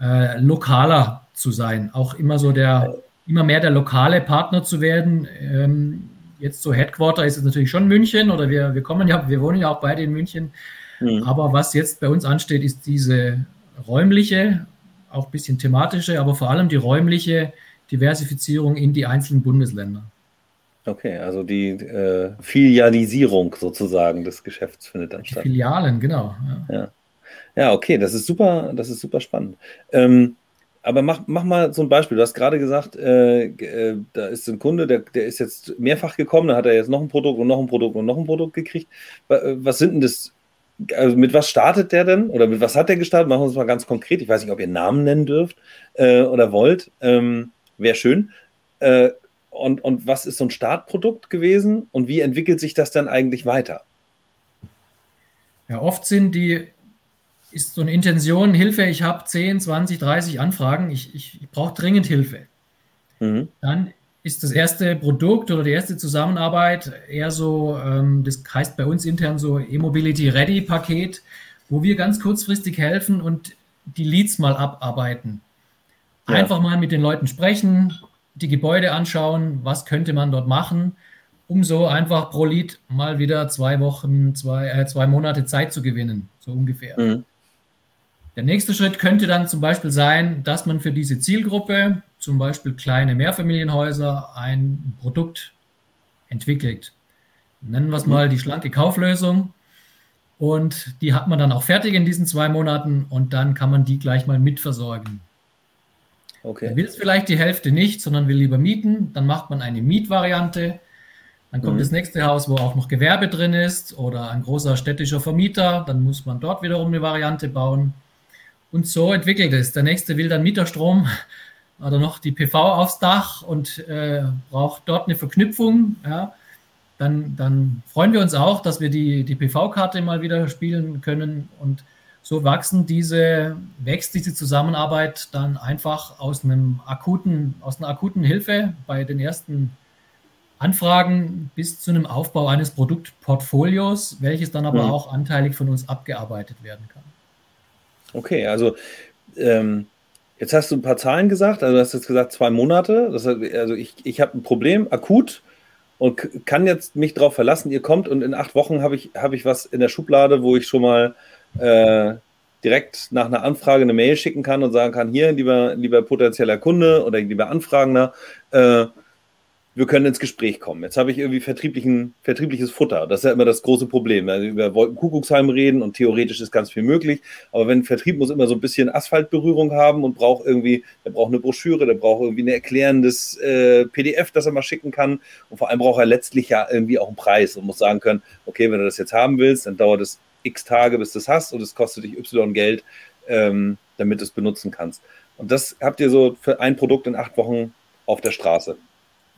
äh, lokaler zu sein, auch immer so der, immer mehr der lokale Partner zu werden. Ähm, jetzt so Headquarter ist es natürlich schon München oder wir, wir kommen ja, wir wohnen ja auch beide in München. Mhm. Aber was jetzt bei uns ansteht, ist diese räumliche, auch ein bisschen thematische, aber vor allem die räumliche Diversifizierung in die einzelnen Bundesländer. Okay, also die äh, Filialisierung sozusagen des Geschäfts findet dann die statt. Filialen, genau. Ja. ja. ja. okay, das ist super, das ist super spannend. Ähm, aber mach, mach mal so ein Beispiel. Du hast gerade gesagt, äh, äh, da ist ein Kunde, der, der ist jetzt mehrfach gekommen, da hat er jetzt noch ein Produkt und noch ein Produkt und noch ein Produkt gekriegt. Äh, was sind denn das? Also mit was startet der denn? Oder mit was hat der gestartet? Machen wir uns mal ganz konkret. Ich weiß nicht, ob ihr Namen nennen dürft äh, oder wollt. Ähm, Wäre schön. Äh, und, und was ist so ein Startprodukt gewesen und wie entwickelt sich das dann eigentlich weiter? Ja, oft sind die ist so eine Intention, Hilfe, ich habe 10, 20, 30 Anfragen, ich, ich, ich brauche dringend Hilfe. Mhm. Dann ist das erste Produkt oder die erste Zusammenarbeit eher so, ähm, das heißt bei uns intern so E-Mobility Ready Paket, wo wir ganz kurzfristig helfen und die Leads mal abarbeiten. Ja. Einfach mal mit den Leuten sprechen, die Gebäude anschauen, was könnte man dort machen, um so einfach pro Lead mal wieder zwei Wochen, zwei, äh, zwei Monate Zeit zu gewinnen, so ungefähr. Mhm. Der nächste Schritt könnte dann zum Beispiel sein, dass man für diese Zielgruppe, zum Beispiel kleine Mehrfamilienhäuser, ein Produkt entwickelt. Nennen wir es mal die schlanke Kauflösung. Und die hat man dann auch fertig in diesen zwei Monaten und dann kann man die gleich mal mitversorgen. Okay. will es vielleicht die Hälfte nicht, sondern will lieber mieten. Dann macht man eine Mietvariante. Dann kommt mhm. das nächste Haus, wo auch noch Gewerbe drin ist oder ein großer städtischer Vermieter. Dann muss man dort wiederum eine Variante bauen. Und so entwickelt es. Der nächste will dann Mieterstrom oder noch die PV aufs Dach und äh, braucht dort eine Verknüpfung. Ja. Dann, dann freuen wir uns auch, dass wir die, die PV-Karte mal wieder spielen können. Und so wachsen diese, wächst diese Zusammenarbeit dann einfach aus einem akuten, aus einer akuten Hilfe bei den ersten Anfragen bis zu einem Aufbau eines Produktportfolios, welches dann aber mhm. auch anteilig von uns abgearbeitet werden kann. Okay, also ähm, jetzt hast du ein paar Zahlen gesagt. Also du hast jetzt gesagt zwei Monate. Das also ich, ich habe ein Problem akut und kann jetzt mich darauf verlassen, ihr kommt und in acht Wochen habe ich, hab ich was in der Schublade, wo ich schon mal äh, direkt nach einer Anfrage eine Mail schicken kann und sagen kann, hier, lieber, lieber potenzieller Kunde oder lieber Anfragender, äh, wir können ins Gespräch kommen. Jetzt habe ich irgendwie vertrieblichen, vertriebliches Futter. Das ist ja immer das große Problem. Also über Wolkenkuckucksheim reden und theoretisch ist ganz viel möglich. Aber wenn Vertrieb muss immer so ein bisschen Asphaltberührung haben und braucht irgendwie, der braucht eine Broschüre, der braucht irgendwie ein erklärendes äh, PDF, das er mal schicken kann. Und vor allem braucht er letztlich ja irgendwie auch einen Preis und muss sagen können, okay, wenn du das jetzt haben willst, dann dauert es x Tage, bis du es hast und es kostet dich y Geld, ähm, damit du es benutzen kannst. Und das habt ihr so für ein Produkt in acht Wochen auf der Straße.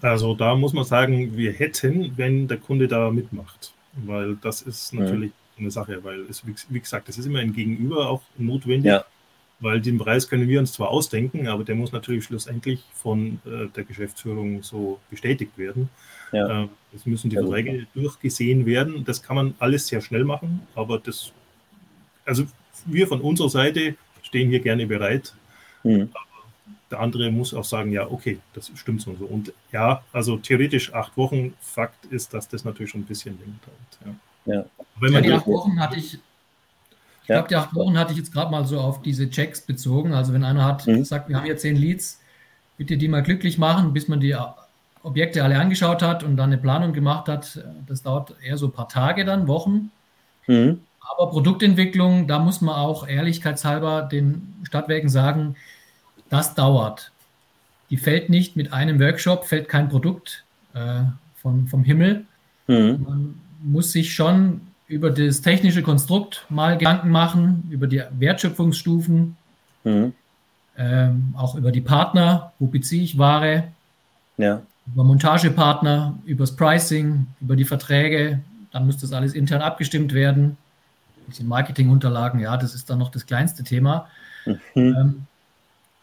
Also da muss man sagen, wir hätten, wenn der Kunde da mitmacht. Weil das ist natürlich ja. eine Sache, weil es, wie gesagt, es ist immer ein Gegenüber auch notwendig. Ja. Weil den Preis können wir uns zwar ausdenken, aber der muss natürlich schlussendlich von äh, der Geschäftsführung so bestätigt werden. Ja. Äh, es müssen die Verträge durchgesehen werden. Das kann man alles sehr schnell machen, aber das, also wir von unserer Seite stehen hier gerne bereit. Mhm der andere muss auch sagen, ja, okay, das stimmt so und so. Und ja, also theoretisch acht Wochen. Fakt ist, dass das natürlich schon ein bisschen länger dauert. Ja. ja. Wenn man ja, die acht Wochen hatte ich, ich ja. glaube, die acht Wochen hatte ich jetzt gerade mal so auf diese Checks bezogen. Also wenn einer hat mhm. sagt, wir haben hier zehn Leads, bitte die mal glücklich machen, bis man die Objekte alle angeschaut hat und dann eine Planung gemacht hat. Das dauert eher so ein paar Tage dann, Wochen. Mhm. Aber Produktentwicklung, da muss man auch ehrlichkeitshalber den Stadtwerken sagen, das dauert. Die fällt nicht mit einem Workshop, fällt kein Produkt äh, vom, vom Himmel. Mhm. Man muss sich schon über das technische Konstrukt mal Gedanken machen, über die Wertschöpfungsstufen, mhm. ähm, auch über die Partner, wo beziehe ich Ware, ja. über Montagepartner, über das Pricing, über die Verträge. Dann muss das alles intern abgestimmt werden. Die Marketingunterlagen, ja, das ist dann noch das kleinste Thema. Mhm. Ähm,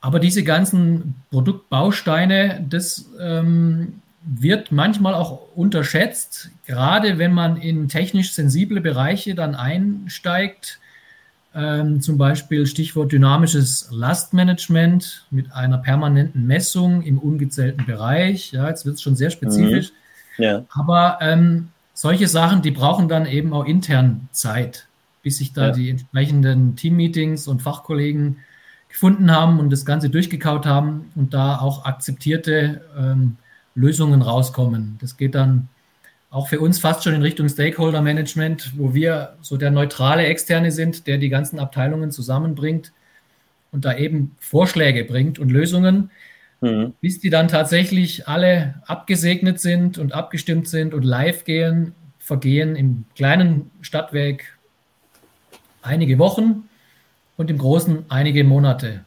aber diese ganzen Produktbausteine, das ähm, wird manchmal auch unterschätzt, gerade wenn man in technisch sensible Bereiche dann einsteigt. Ähm, zum Beispiel Stichwort dynamisches Lastmanagement mit einer permanenten Messung im ungezählten Bereich. Ja, jetzt wird es schon sehr spezifisch. Mhm. Ja. Aber ähm, solche Sachen, die brauchen dann eben auch intern Zeit, bis sich da ja. die entsprechenden Teammeetings und Fachkollegen gefunden haben und das Ganze durchgekaut haben und da auch akzeptierte ähm, Lösungen rauskommen. Das geht dann auch für uns fast schon in Richtung Stakeholder Management, wo wir so der neutrale Externe sind, der die ganzen Abteilungen zusammenbringt und da eben Vorschläge bringt und Lösungen, mhm. bis die dann tatsächlich alle abgesegnet sind und abgestimmt sind und live gehen, vergehen im kleinen Stadtwerk einige Wochen und im Großen einige Monate.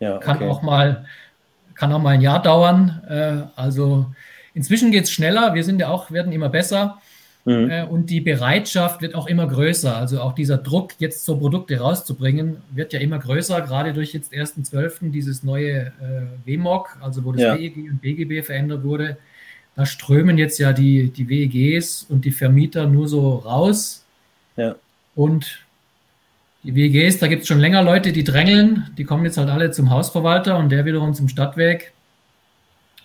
Ja, okay. Kann auch mal kann auch mal ein Jahr dauern. Äh, also inzwischen geht es schneller. Wir sind ja auch, werden immer besser. Mhm. Äh, und die Bereitschaft wird auch immer größer. Also auch dieser Druck, jetzt so Produkte rauszubringen, wird ja immer größer, gerade durch jetzt 1.12. dieses neue äh, WMOG, also wo das ja. WEG und BGB verändert wurde. Da strömen jetzt ja die, die WEGs und die Vermieter nur so raus. Ja. Und die WEGs, da gibt es schon länger Leute, die drängeln, die kommen jetzt halt alle zum Hausverwalter und der wiederum zum Stadtwerk.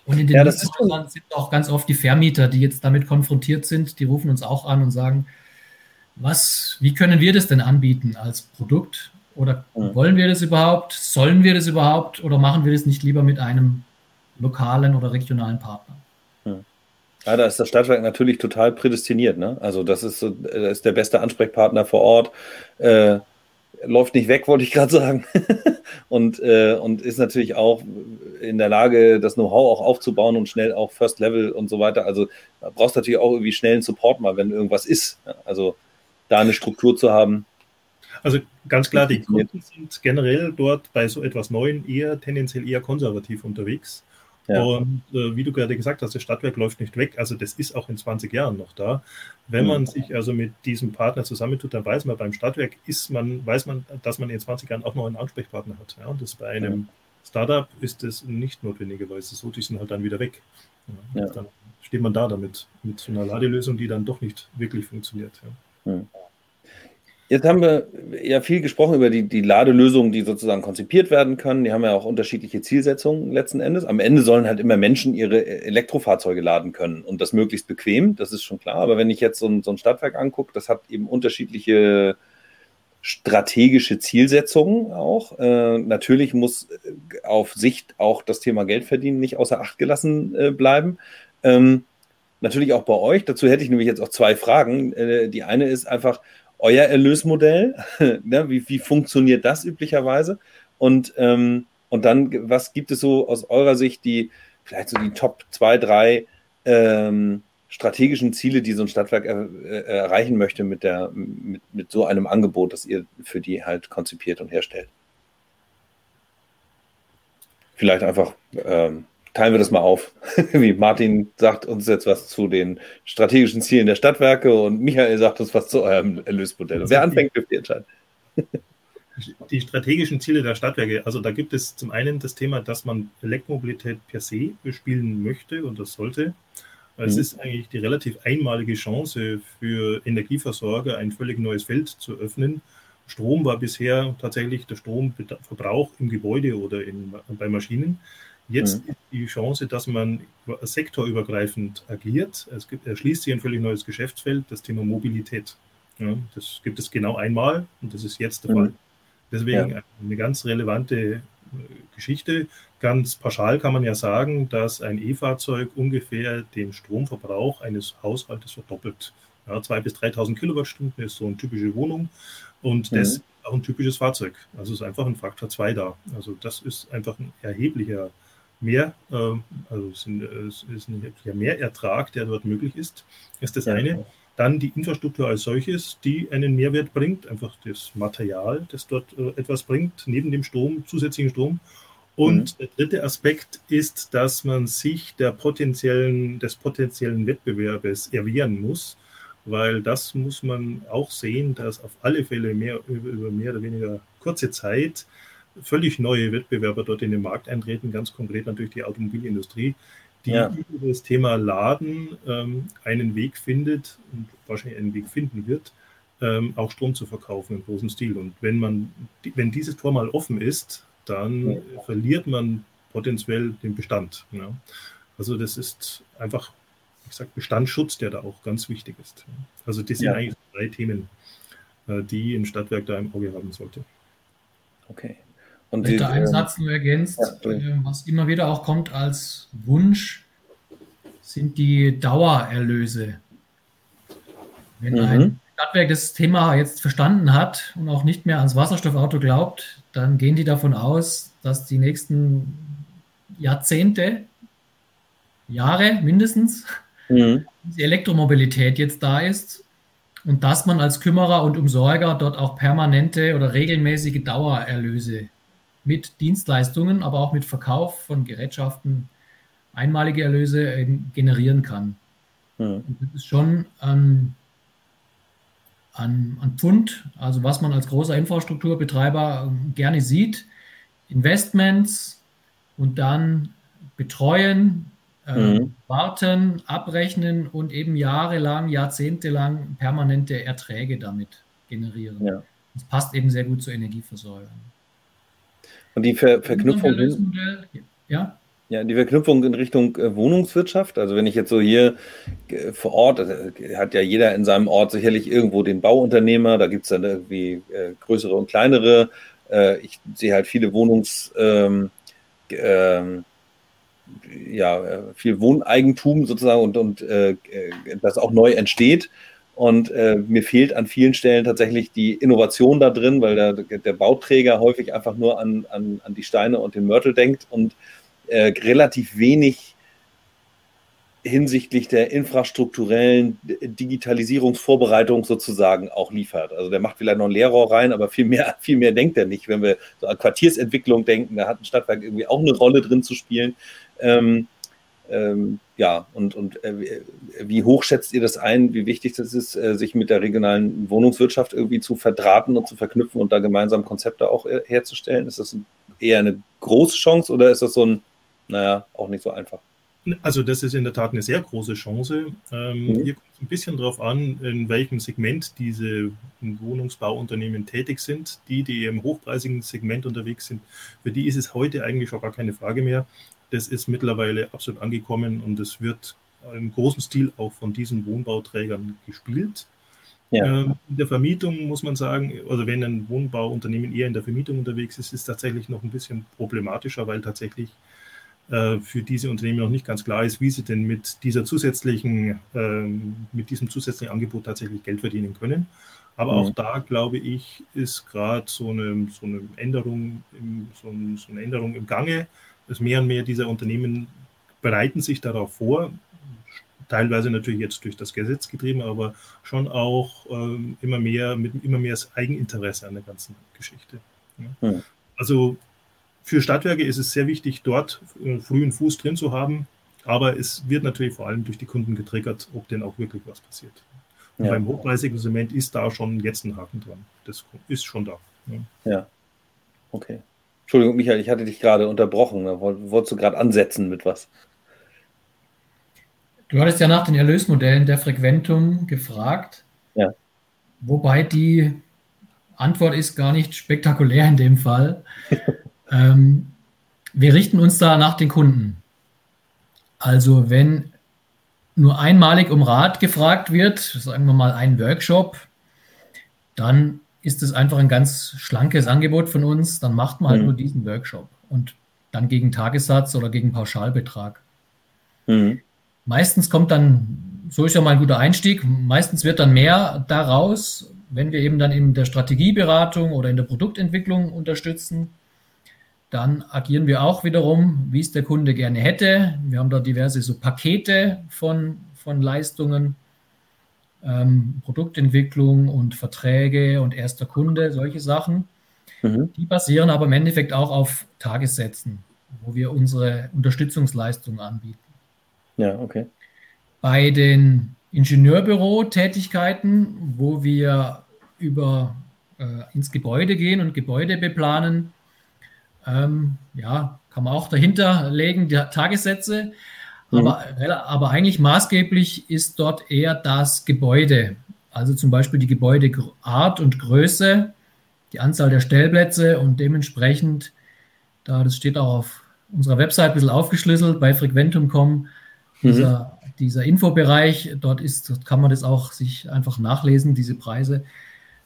Und in den ja, das sind auch ganz oft die Vermieter, die jetzt damit konfrontiert sind, die rufen uns auch an und sagen, was, wie können wir das denn anbieten als Produkt? Oder wollen wir das überhaupt? Sollen wir das überhaupt? Oder machen wir das nicht lieber mit einem lokalen oder regionalen Partner? Ja, da ist das Stadtwerk natürlich total prädestiniert. Ne? Also das ist, so, das ist der beste Ansprechpartner vor Ort. Äh, läuft nicht weg, wollte ich gerade sagen. und, äh, und ist natürlich auch in der Lage, das Know-how auch aufzubauen und schnell auch First Level und so weiter. Also brauchst du natürlich auch irgendwie schnellen Support mal, wenn irgendwas ist. Also da eine Struktur zu haben. Also ganz klar, die Kunden sind generell dort bei so etwas Neuen eher tendenziell eher konservativ unterwegs. Ja. Und äh, wie du gerade gesagt hast, das Stadtwerk läuft nicht weg. Also das ist auch in 20 Jahren noch da. Wenn mhm. man sich also mit diesem Partner zusammentut, dann weiß man beim Stadtwerk ist man, weiß man, dass man in 20 Jahren auch noch einen Ansprechpartner hat. Ja, und das bei einem ja. Startup ist das nicht notwendigerweise so, die sind halt dann wieder weg. Ja, dann steht man da damit, mit so einer Ladelösung, die dann doch nicht wirklich funktioniert. Mhm. Jetzt haben wir ja viel gesprochen über die, die Ladelösungen, die sozusagen konzipiert werden können. Die haben ja auch unterschiedliche Zielsetzungen letzten Endes. Am Ende sollen halt immer Menschen ihre Elektrofahrzeuge laden können und das möglichst bequem, das ist schon klar. Aber wenn ich jetzt so ein, so ein Stadtwerk angucke, das hat eben unterschiedliche strategische Zielsetzungen auch. Äh, natürlich muss auf Sicht auch das Thema Geldverdienen nicht außer Acht gelassen äh, bleiben. Ähm, natürlich auch bei euch. Dazu hätte ich nämlich jetzt auch zwei Fragen. Äh, die eine ist einfach, euer Erlösmodell? ne? wie, wie funktioniert das üblicherweise? Und, ähm, und dann, was gibt es so aus eurer Sicht, die vielleicht so die Top 2, 3 ähm, strategischen Ziele, die so ein Stadtwerk er, er, erreichen möchte mit, der, mit, mit so einem Angebot, das ihr für die halt konzipiert und herstellt? Vielleicht einfach ähm, teilen wir das mal auf. Wie Martin sagt uns jetzt was zu den strategischen Zielen der Stadtwerke und Michael sagt uns was zu eurem Erlösmodell. Wer anfängt, dürft ihr entscheiden. Die strategischen Ziele der Stadtwerke, also da gibt es zum einen das Thema, dass man Elektromobilität per se bespielen möchte und das sollte. Es mhm. ist eigentlich die relativ einmalige Chance für Energieversorger, ein völlig neues Feld zu öffnen. Strom war bisher tatsächlich der Stromverbrauch im Gebäude oder in, bei Maschinen. Jetzt mhm. ist die Chance, dass man sektorübergreifend agiert. Es gibt, erschließt sich ein völlig neues Geschäftsfeld, das Thema Mobilität. Ja, das gibt es genau einmal und das ist jetzt der mhm. Fall. Deswegen ja. eine ganz relevante äh, Geschichte. Ganz pauschal kann man ja sagen, dass ein E-Fahrzeug ungefähr den Stromverbrauch eines Haushaltes verdoppelt. Ja, 2.000 bis 3.000 Kilowattstunden ist so eine typische Wohnung und mhm. das ist auch ein typisches Fahrzeug. Also ist einfach ein Faktor 2 da. Also das ist einfach ein erheblicher mehr, ähm, also es ist ein ja, Mehrertrag, der dort möglich ist, ist das ja, eine. Genau. Dann die Infrastruktur als solches, die einen Mehrwert bringt, einfach das Material, das dort äh, etwas bringt, neben dem Strom, zusätzlichen Strom. Und mhm. der dritte Aspekt ist, dass man sich der potenziellen, des potenziellen Wettbewerbes erwehren muss, weil das muss man auch sehen, dass auf alle Fälle mehr, über mehr oder weniger kurze Zeit völlig neue Wettbewerber dort in den Markt eintreten, ganz konkret natürlich die Automobilindustrie, die ja. über das Thema Laden ähm, einen Weg findet und wahrscheinlich einen Weg finden wird, ähm, auch Strom zu verkaufen im großen Stil. Und wenn man, wenn dieses Tor mal offen ist, dann ja. verliert man potenziell den Bestand. Ja. Also das ist einfach, ich sage, Bestandsschutz, der da auch ganz wichtig ist. Also das sind eigentlich drei Themen, äh, die ein Stadtwerk da im Auge haben sollte. Okay. Und du einen Satz nur ergänzt, ja, äh, was immer wieder auch kommt als Wunsch, sind die Dauererlöse. Wenn mhm. ein Stadtwerk das Thema jetzt verstanden hat und auch nicht mehr ans Wasserstoffauto glaubt, dann gehen die davon aus, dass die nächsten Jahrzehnte, Jahre mindestens, mhm. die Elektromobilität jetzt da ist und dass man als Kümmerer und Umsorger dort auch permanente oder regelmäßige Dauererlöse mit Dienstleistungen, aber auch mit Verkauf von Gerätschaften einmalige Erlöse generieren kann. Mhm. Das ist schon ein, ein, ein Pfund, also was man als großer Infrastrukturbetreiber ähm, gerne sieht. Investments und dann betreuen, äh, mhm. warten, abrechnen und eben jahrelang, jahrzehntelang permanente Erträge damit generieren. Ja. Das passt eben sehr gut zur Energieversorgung. Und die Ver Verknüpfung. Ja. Ja, die Verknüpfung in Richtung äh, Wohnungswirtschaft. Also wenn ich jetzt so hier äh, vor Ort, also, hat ja jeder in seinem Ort sicherlich irgendwo den Bauunternehmer, da gibt es dann irgendwie äh, größere und kleinere. Äh, ich sehe halt viele Wohnungs, ähm, ähm, ja, äh, viel Wohneigentum sozusagen und, und äh, das auch neu entsteht. Und äh, mir fehlt an vielen Stellen tatsächlich die Innovation da drin, weil der, der Bauträger häufig einfach nur an, an, an die Steine und den Mörtel denkt und äh, relativ wenig hinsichtlich der infrastrukturellen Digitalisierungsvorbereitung sozusagen auch liefert. Also der macht vielleicht noch ein Leerrohr rein, aber viel mehr, viel mehr denkt er nicht. Wenn wir so an Quartiersentwicklung denken, da hat ein Stadtwerk irgendwie auch eine Rolle drin zu spielen. Ähm, ähm, ja, und, und äh, wie hoch schätzt ihr das ein, wie wichtig das ist, äh, sich mit der regionalen Wohnungswirtschaft irgendwie zu verdrahten und zu verknüpfen und da gemeinsam Konzepte auch äh, herzustellen? Ist das eher eine große Chance oder ist das so ein naja, auch nicht so einfach. Also das ist in der Tat eine sehr große Chance. Ähm, mhm. Hier kommt es ein bisschen darauf an, in welchem Segment diese Wohnungsbauunternehmen tätig sind. Die, die im hochpreisigen Segment unterwegs sind, für die ist es heute eigentlich schon gar keine Frage mehr. Das ist mittlerweile absolut angekommen und es wird im großen Stil auch von diesen Wohnbauträgern gespielt. Ja. Ähm, in der Vermietung muss man sagen, also wenn ein Wohnbauunternehmen eher in der Vermietung unterwegs ist, ist es tatsächlich noch ein bisschen problematischer, weil tatsächlich äh, für diese Unternehmen noch nicht ganz klar ist, wie sie denn mit dieser zusätzlichen, ähm, mit diesem zusätzlichen Angebot tatsächlich Geld verdienen können. Aber mhm. auch da, glaube ich, ist gerade so eine, so eine Änderung, im, so, ein, so eine Änderung im Gange, dass mehr und mehr dieser Unternehmen bereiten sich darauf vor, teilweise natürlich jetzt durch das Gesetz getrieben, aber schon auch ähm, immer mehr mit immer mehr Eigeninteresse an der ganzen Geschichte. Ja. Mhm. Also für Stadtwerke ist es sehr wichtig, dort frühen Fuß drin zu haben, aber es wird natürlich vor allem durch die Kunden getriggert, ob denn auch wirklich was passiert. Und ja. beim hochpreisigen Zement ist da schon jetzt ein Haken dran. Das ist schon da. Ja. ja. Okay. Entschuldigung, Michael, ich hatte dich gerade unterbrochen. Da wolltest du gerade ansetzen mit was? Du hattest ja nach den Erlösmodellen der Frequentum gefragt. Ja. Wobei die Antwort ist gar nicht spektakulär in dem Fall. Ähm, wir richten uns da nach den Kunden. Also wenn nur einmalig um Rat gefragt wird, sagen wir mal ein Workshop, dann ist es einfach ein ganz schlankes Angebot von uns. Dann macht man halt mhm. nur diesen Workshop und dann gegen Tagessatz oder gegen Pauschalbetrag. Mhm. Meistens kommt dann, so ist ja mal ein guter Einstieg, meistens wird dann mehr daraus, wenn wir eben dann in der Strategieberatung oder in der Produktentwicklung unterstützen. Dann agieren wir auch wiederum, wie es der Kunde gerne hätte. Wir haben da diverse so Pakete von, von Leistungen, ähm, Produktentwicklung und Verträge und erster Kunde, solche Sachen. Mhm. Die basieren aber im Endeffekt auch auf Tagessätzen, wo wir unsere Unterstützungsleistungen anbieten. Ja, okay. Bei den Ingenieurbüro-Tätigkeiten, wo wir über äh, ins Gebäude gehen und Gebäude beplanen, ähm, ja, kann man auch dahinter legen, die Tagessätze. Mhm. Aber, aber eigentlich maßgeblich ist dort eher das Gebäude. Also zum Beispiel die Gebäudeart und Größe, die Anzahl der Stellplätze und dementsprechend, da das steht auch auf unserer Website ein bisschen aufgeschlüsselt bei Frequentum.com, dieser, mhm. dieser Infobereich, dort ist, dort kann man das auch sich einfach nachlesen, diese Preise.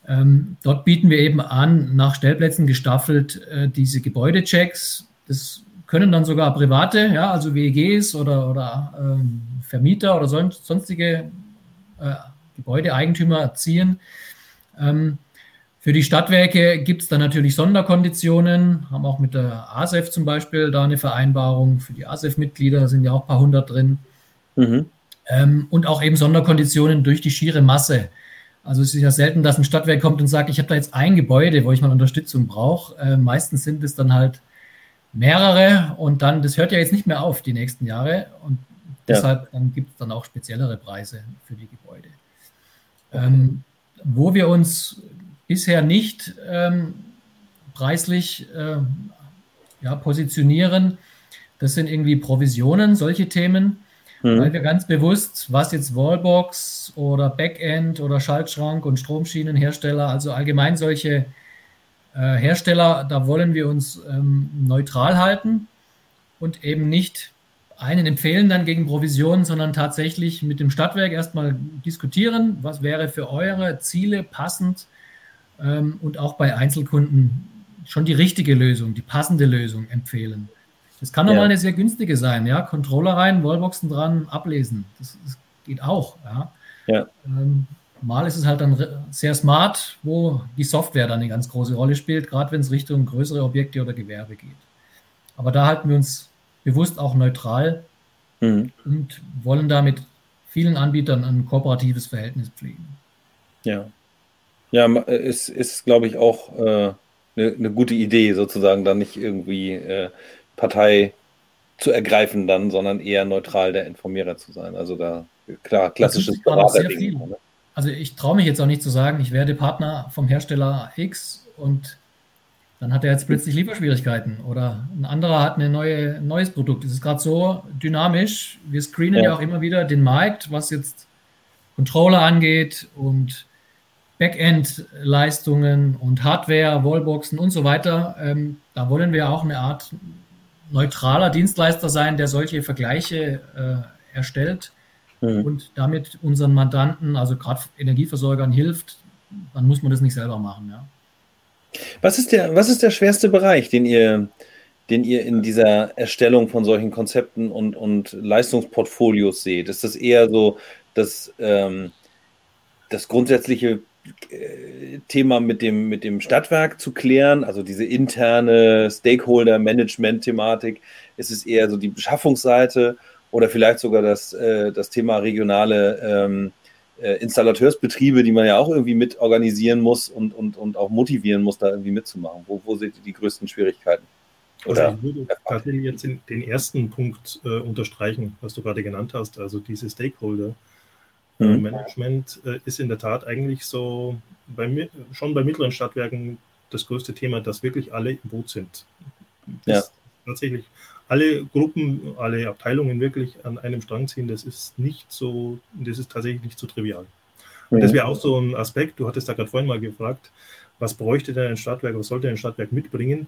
Ähm, dort bieten wir eben an, nach Stellplätzen gestaffelt äh, diese Gebäudechecks. Das können dann sogar private, ja, also WEGs oder, oder ähm, Vermieter oder son sonstige äh, Gebäudeeigentümer ziehen. Ähm, für die Stadtwerke gibt es dann natürlich Sonderkonditionen, haben auch mit der ASEF zum Beispiel da eine Vereinbarung. Für die ASEF-Mitglieder sind ja auch ein paar hundert drin. Mhm. Ähm, und auch eben Sonderkonditionen durch die schiere Masse. Also es ist ja selten, dass ein Stadtwerk kommt und sagt, ich habe da jetzt ein Gebäude, wo ich mal Unterstützung brauche. Äh, meistens sind es dann halt mehrere und dann, das hört ja jetzt nicht mehr auf die nächsten Jahre. Und deshalb gibt es dann auch speziellere Preise für die Gebäude. Ähm, wo wir uns bisher nicht ähm, preislich äh, ja, positionieren, das sind irgendwie Provisionen, solche Themen, mhm. weil wir ganz bewusst, was jetzt Wallbox oder Backend oder Schaltschrank und Stromschienenhersteller, also allgemein solche äh, Hersteller, da wollen wir uns ähm, neutral halten und eben nicht einen empfehlen dann gegen Provisionen, sondern tatsächlich mit dem Stadtwerk erstmal diskutieren, was wäre für eure Ziele passend ähm, und auch bei Einzelkunden schon die richtige Lösung, die passende Lösung empfehlen. Das kann doch ja. eine sehr günstige sein, ja. Controller rein, Wallboxen dran, ablesen. Das, das geht auch, ja. ja. Ähm, mal ist es halt dann sehr smart, wo die Software dann eine ganz große Rolle spielt, gerade wenn es Richtung größere Objekte oder Gewerbe geht. Aber da halten wir uns bewusst auch neutral mhm. und wollen damit vielen Anbietern ein kooperatives Verhältnis pflegen. Ja. Ja, es ist, glaube ich, auch äh, eine, eine, gute Idee, sozusagen, dann nicht irgendwie äh, Partei zu ergreifen dann, sondern eher neutral der Informierer zu sein. Also da, klar, klassisches Beraterding. Ne? Also ich traue mich jetzt auch nicht zu sagen, ich werde Partner vom Hersteller X und dann hat er jetzt plötzlich Lieferschwierigkeiten oder ein anderer hat ein neue, neues Produkt. Es ist gerade so dynamisch. Wir screenen ja. ja. auch immer wieder den Markt, was jetzt Controller angeht und Backend-Leistungen und Hardware, Wallboxen und so weiter. Ähm, da wollen wir auch eine Art neutraler Dienstleister sein, der solche Vergleiche äh, erstellt mhm. und damit unseren Mandanten, also gerade Energieversorgern, hilft. Dann muss man das nicht selber machen. Ja. Was ist der, was ist der schwerste Bereich, den ihr, den ihr in dieser Erstellung von solchen Konzepten und, und Leistungsportfolios seht? Ist das eher so das, ähm, das grundsätzliche äh, Thema mit dem, mit dem Stadtwerk zu klären, also diese interne Stakeholder-Management-Thematik? Ist es eher so die Beschaffungsseite oder vielleicht sogar das, äh, das Thema regionale ähm, äh, Installateursbetriebe, die man ja auch irgendwie mit organisieren muss und, und, und auch motivieren muss, da irgendwie mitzumachen? Wo, wo seht ihr die größten Schwierigkeiten? Oder also ich würde tatsächlich jetzt den ersten Punkt äh, unterstreichen, was du gerade genannt hast, also diese Stakeholder. Äh, mhm. Management äh, ist in der Tat eigentlich so bei, schon bei mittleren Stadtwerken das größte Thema, dass wirklich alle im Boot sind. Ja. Tatsächlich alle Gruppen, alle Abteilungen wirklich an einem Strang ziehen, das ist nicht so, das ist tatsächlich nicht so trivial. Und das wäre auch so ein Aspekt, du hattest da gerade vorhin mal gefragt, was bräuchte denn ein Stadtwerk, was sollte ein Stadtwerk mitbringen?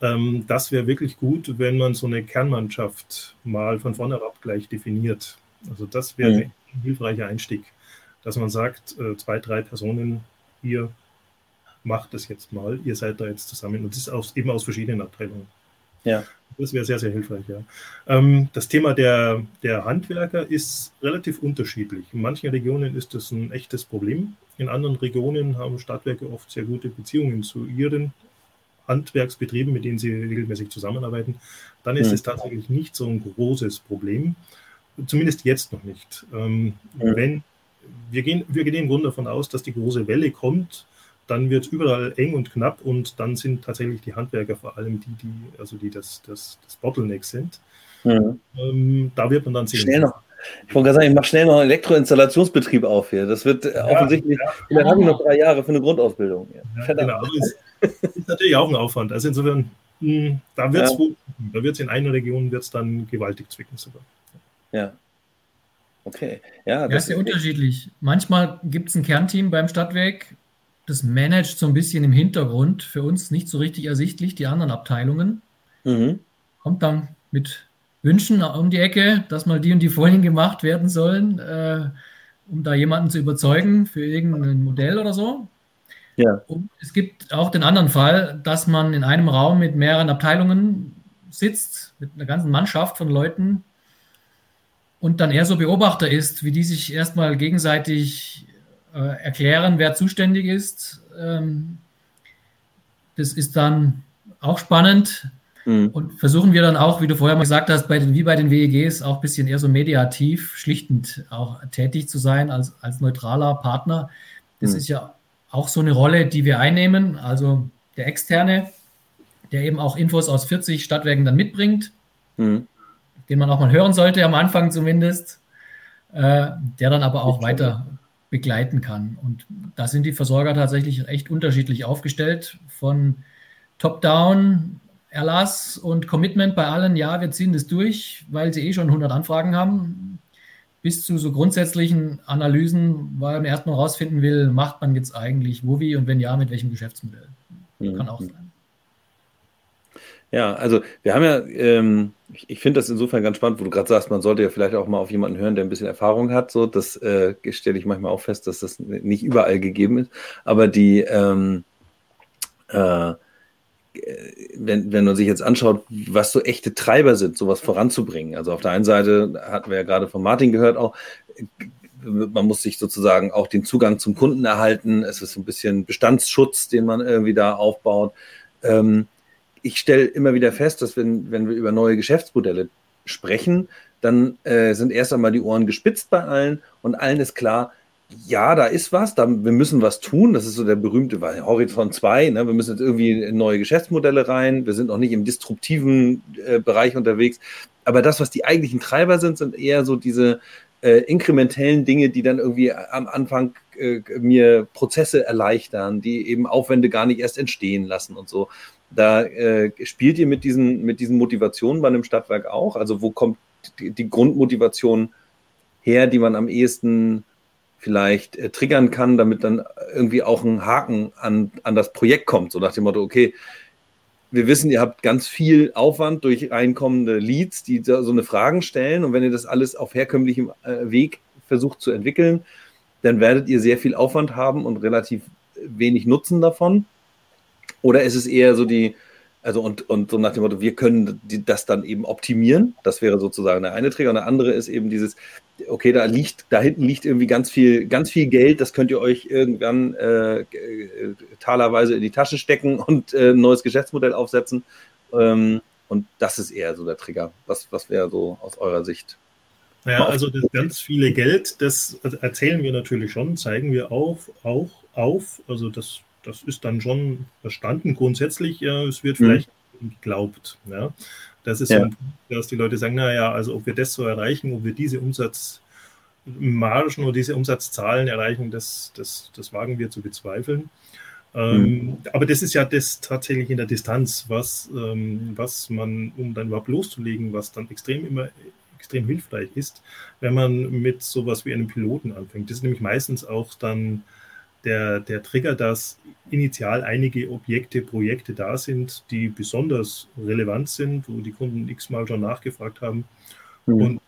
Ähm, das wäre wirklich gut, wenn man so eine Kernmannschaft mal von vorne ab gleich definiert. Also das wäre mhm. ein hilfreicher Einstieg, dass man sagt, äh, zwei, drei Personen, ihr macht das jetzt mal, ihr seid da jetzt zusammen und das ist aus, eben aus verschiedenen Abteilungen. Ja. Das wäre sehr, sehr hilfreich, ja. Ähm, das Thema der, der Handwerker ist relativ unterschiedlich. In manchen Regionen ist das ein echtes Problem. In anderen Regionen haben Stadtwerke oft sehr gute Beziehungen zu ihren Handwerksbetrieben, mit denen sie regelmäßig zusammenarbeiten. Dann ist mhm. es tatsächlich nicht so ein großes Problem. Zumindest jetzt noch nicht. Ähm, mhm. Wenn wir gehen, wir gehen im Grunde davon aus, dass die große Welle kommt, dann wird es überall eng und knapp und dann sind tatsächlich die Handwerker vor allem die, die, also die das, das, das Bottleneck sind. Mhm. Ähm, da wird man dann sehen. Schnell noch. Ich wollte gerade sagen, ich mache schnell noch einen Elektroinstallationsbetrieb auf hier. Das wird ja, offensichtlich, ja. dann habe ich noch drei Jahre für eine Grundausbildung. Ja, genau. Das ist natürlich auch ein Aufwand. Also insofern, mh, hm, da wird es ja. da wird's in einer Region wird's dann gewaltig zwicken sogar. Ja. Okay. Ja, das ja, ist ja unterschiedlich. Manchmal gibt es ein Kernteam beim Stadtwerk, das managt so ein bisschen im Hintergrund, für uns nicht so richtig ersichtlich, die anderen Abteilungen. Mhm. Kommt dann mit Wünschen um die Ecke, dass mal die und die Folien gemacht werden sollen, äh, um da jemanden zu überzeugen für irgendein Modell oder so. Ja. Und es gibt auch den anderen Fall, dass man in einem Raum mit mehreren Abteilungen sitzt, mit einer ganzen Mannschaft von Leuten und dann eher so Beobachter ist, wie die sich erstmal gegenseitig erklären, wer zuständig ist. Ähm, das ist dann auch spannend. Mhm. Und versuchen wir dann auch, wie du vorher mal gesagt hast, bei den, wie bei den WEGs auch ein bisschen eher so mediativ, schlichtend auch tätig zu sein als, als neutraler Partner. Das mhm. ist ja auch so eine Rolle, die wir einnehmen. Also der Externe, der eben auch Infos aus 40 Stadtwerken dann mitbringt. Mhm. den man auch mal hören sollte, am Anfang zumindest, äh, der dann aber auch weiter begleiten kann. Und da sind die Versorger tatsächlich echt unterschiedlich aufgestellt, von Top-Down, Erlass und Commitment bei allen, ja, wir ziehen das durch, weil sie eh schon 100 Anfragen haben, bis zu so grundsätzlichen Analysen, weil man erstmal rausfinden will, macht man jetzt eigentlich wo wie und wenn ja, mit welchem Geschäftsmodell. Mhm. Kann auch sein. Ja, also wir haben ja, ähm, ich, ich finde das insofern ganz spannend, wo du gerade sagst, man sollte ja vielleicht auch mal auf jemanden hören, der ein bisschen Erfahrung hat. So, das äh, stelle ich manchmal auch fest, dass das nicht überall gegeben ist. Aber die, ähm, äh, wenn, wenn man sich jetzt anschaut, was so echte Treiber sind, sowas voranzubringen. Also auf der einen Seite hatten wir ja gerade von Martin gehört, auch man muss sich sozusagen auch den Zugang zum Kunden erhalten. Es ist ein bisschen Bestandsschutz, den man irgendwie da aufbaut. Ähm, ich stelle immer wieder fest, dass wenn, wenn wir über neue Geschäftsmodelle sprechen, dann äh, sind erst einmal die Ohren gespitzt bei allen und allen ist klar, ja, da ist was, da, wir müssen was tun. Das ist so der berühmte Horizont 2. Ne? Wir müssen jetzt irgendwie in neue Geschäftsmodelle rein. Wir sind noch nicht im disruptiven äh, Bereich unterwegs. Aber das, was die eigentlichen Treiber sind, sind eher so diese äh, inkrementellen Dinge, die dann irgendwie am Anfang äh, mir Prozesse erleichtern, die eben Aufwände gar nicht erst entstehen lassen und so. Da äh, spielt ihr mit diesen, mit diesen Motivationen bei einem Stadtwerk auch? Also wo kommt die, die Grundmotivation her, die man am ehesten vielleicht äh, triggern kann, damit dann irgendwie auch ein Haken an, an das Projekt kommt, so nach dem Motto, okay, wir wissen, ihr habt ganz viel Aufwand durch reinkommende Leads, die so eine Fragen stellen und wenn ihr das alles auf herkömmlichem äh, Weg versucht zu entwickeln, dann werdet ihr sehr viel Aufwand haben und relativ wenig Nutzen davon. Oder ist es eher so die, also und, und so nach dem Motto, wir können das dann eben optimieren. Das wäre sozusagen der eine Träger. Und der andere ist eben dieses, okay, da liegt, da hinten liegt irgendwie ganz viel, ganz viel Geld, das könnt ihr euch irgendwann äh, äh talerweise in die Tasche stecken und äh, ein neues Geschäftsmodell aufsetzen. Ähm, und das ist eher so der Trigger. Was, was wäre so aus eurer Sicht? Ja, also das ganz viele Geld, das erzählen wir natürlich schon, zeigen wir auf, auch auf. Also das das ist dann schon verstanden. Grundsätzlich, ja, es wird mhm. vielleicht mhm. geglaubt. Ja. Das ist ja. so ein Punkt, dass die Leute sagen, naja, also ob wir das so erreichen, ob wir diese Umsatzmargen oder diese Umsatzzahlen erreichen, das, das, das wagen wir zu bezweifeln. Ähm, mhm. aber das ist ja das tatsächlich in der Distanz, was, ähm, was man, um dann überhaupt loszulegen, was dann extrem immer extrem hilfreich ist, wenn man mit sowas wie einem Piloten anfängt. Das ist nämlich meistens auch dann der, der Trigger, dass initial einige Objekte, Projekte da sind, die besonders relevant sind, wo die Kunden x-mal schon nachgefragt haben. Mhm. Und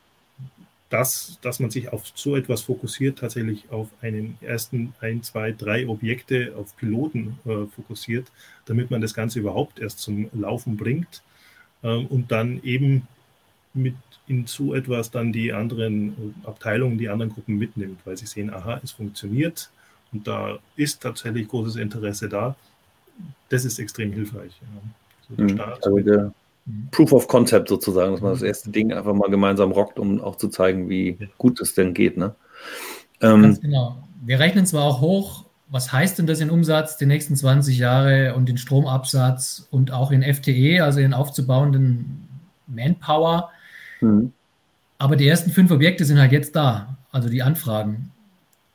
das, dass man sich auf so etwas fokussiert, tatsächlich auf einen ersten ein, zwei, drei Objekte, auf Piloten äh, fokussiert, damit man das Ganze überhaupt erst zum Laufen bringt äh, und dann eben mit in so etwas dann die anderen Abteilungen, die anderen Gruppen mitnimmt, weil sie sehen, aha, es funktioniert, und da ist tatsächlich großes Interesse da. Das ist extrem hilfreich. Ja. So der also der Proof of Concept sozusagen, dass man das erste Ding einfach mal gemeinsam rockt, um auch zu zeigen, wie gut es denn geht. Ne? Ähm, Ganz genau. Wir rechnen zwar auch hoch, was heißt denn das in Umsatz die nächsten 20 Jahre und den Stromabsatz und auch in FTE, also in aufzubauenden Manpower. Mhm. Aber die ersten fünf Objekte sind halt jetzt da, also die Anfragen.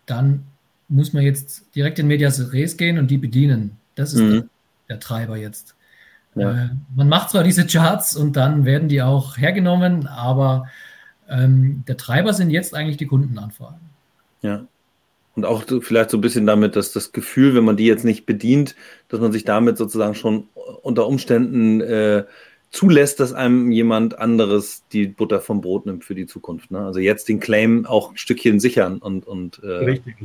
Dann muss man jetzt direkt in Medias Res gehen und die bedienen. Das ist mhm. der, der, Treiber jetzt. Ja. Äh, man macht zwar diese Charts und dann werden die auch hergenommen, aber ähm, der Treiber sind jetzt eigentlich die Kundenanfragen. Ja. Und auch vielleicht so ein bisschen damit, dass das Gefühl, wenn man die jetzt nicht bedient, dass man sich damit sozusagen schon unter Umständen äh, zulässt, dass einem jemand anderes die Butter vom Brot nimmt für die Zukunft. Ne? Also jetzt den Claim auch ein Stückchen sichern und, und äh, Richtig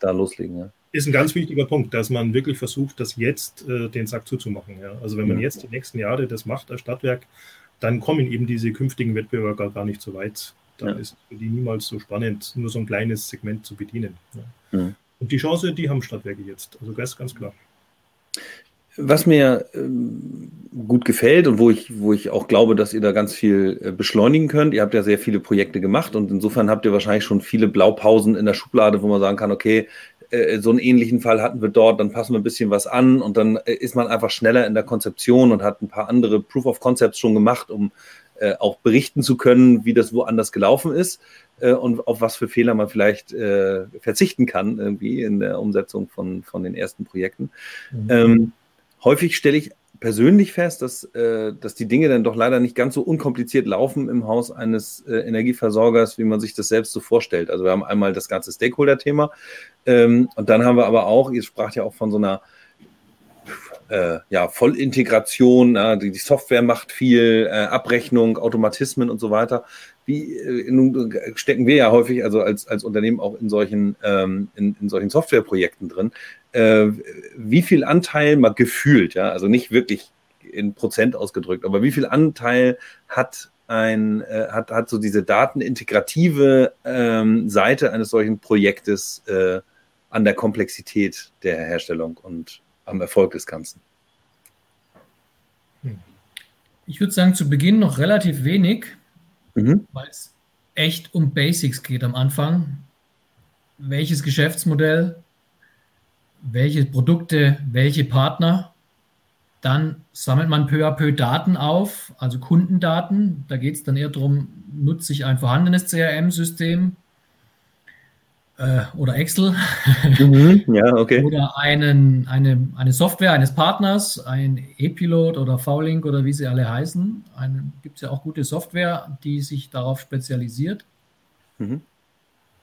da loslegen. Ja. Ist ein ganz wichtiger Punkt, dass man wirklich versucht, das jetzt äh, den Sack zuzumachen. Ja. Also wenn man ja. jetzt die nächsten Jahre das macht als Stadtwerk, dann kommen eben diese künftigen Wettbewerber gar, nicht so weit. Dann ist für die niemals so spannend, nur so ein kleines Segment zu bedienen. Mhm. Und die Chance, die haben Stadtwerke jetzt. Also ist ganz klar. Was mir ähm, gut gefällt und wo ich, wo ich auch glaube, dass ihr da ganz viel äh, beschleunigen könnt, ihr habt ja sehr viele Projekte gemacht und insofern habt ihr wahrscheinlich schon viele Blaupausen in der Schublade, wo man sagen kann, okay, äh, so einen ähnlichen Fall hatten wir dort, dann passen wir ein bisschen was an und dann äh, ist man einfach schneller in der Konzeption und hat ein paar andere Proof of Concepts schon gemacht, um äh, auch berichten zu können, wie das woanders gelaufen ist äh, und auf was für Fehler man vielleicht äh, verzichten kann, irgendwie in der Umsetzung von, von den ersten Projekten. Mhm. Ähm, häufig stelle ich persönlich fest, dass, äh, dass die Dinge dann doch leider nicht ganz so unkompliziert laufen im Haus eines äh, Energieversorgers, wie man sich das selbst so vorstellt. Also wir haben einmal das ganze Stakeholder-Thema ähm, und dann haben wir aber auch, ihr spracht ja auch von so einer äh, ja, Vollintegration, äh, die, die, Software macht viel, äh, Abrechnung, Automatismen und so weiter. Wie äh, nun stecken wir ja häufig, also als, als Unternehmen auch in solchen, ähm, in, in solchen Softwareprojekten drin. Äh, wie viel Anteil mal gefühlt, ja, also nicht wirklich in Prozent ausgedrückt, aber wie viel Anteil hat ein, äh, hat, hat so diese datenintegrative ähm, Seite eines solchen Projektes an der Komplexität der Herstellung und am Erfolg des Ganzen? Ich würde sagen, zu Beginn noch relativ wenig, mhm. weil es echt um Basics geht am Anfang. Welches Geschäftsmodell, welche Produkte, welche Partner. Dann sammelt man peu à peu Daten auf, also Kundendaten. Da geht es dann eher darum, nutze ich ein vorhandenes CRM-System äh, oder Excel mhm, ja, okay. oder einen, eine, eine Software eines Partners, ein E-Pilot oder V-Link oder wie sie alle heißen. Gibt es ja auch gute Software, die sich darauf spezialisiert. Mhm.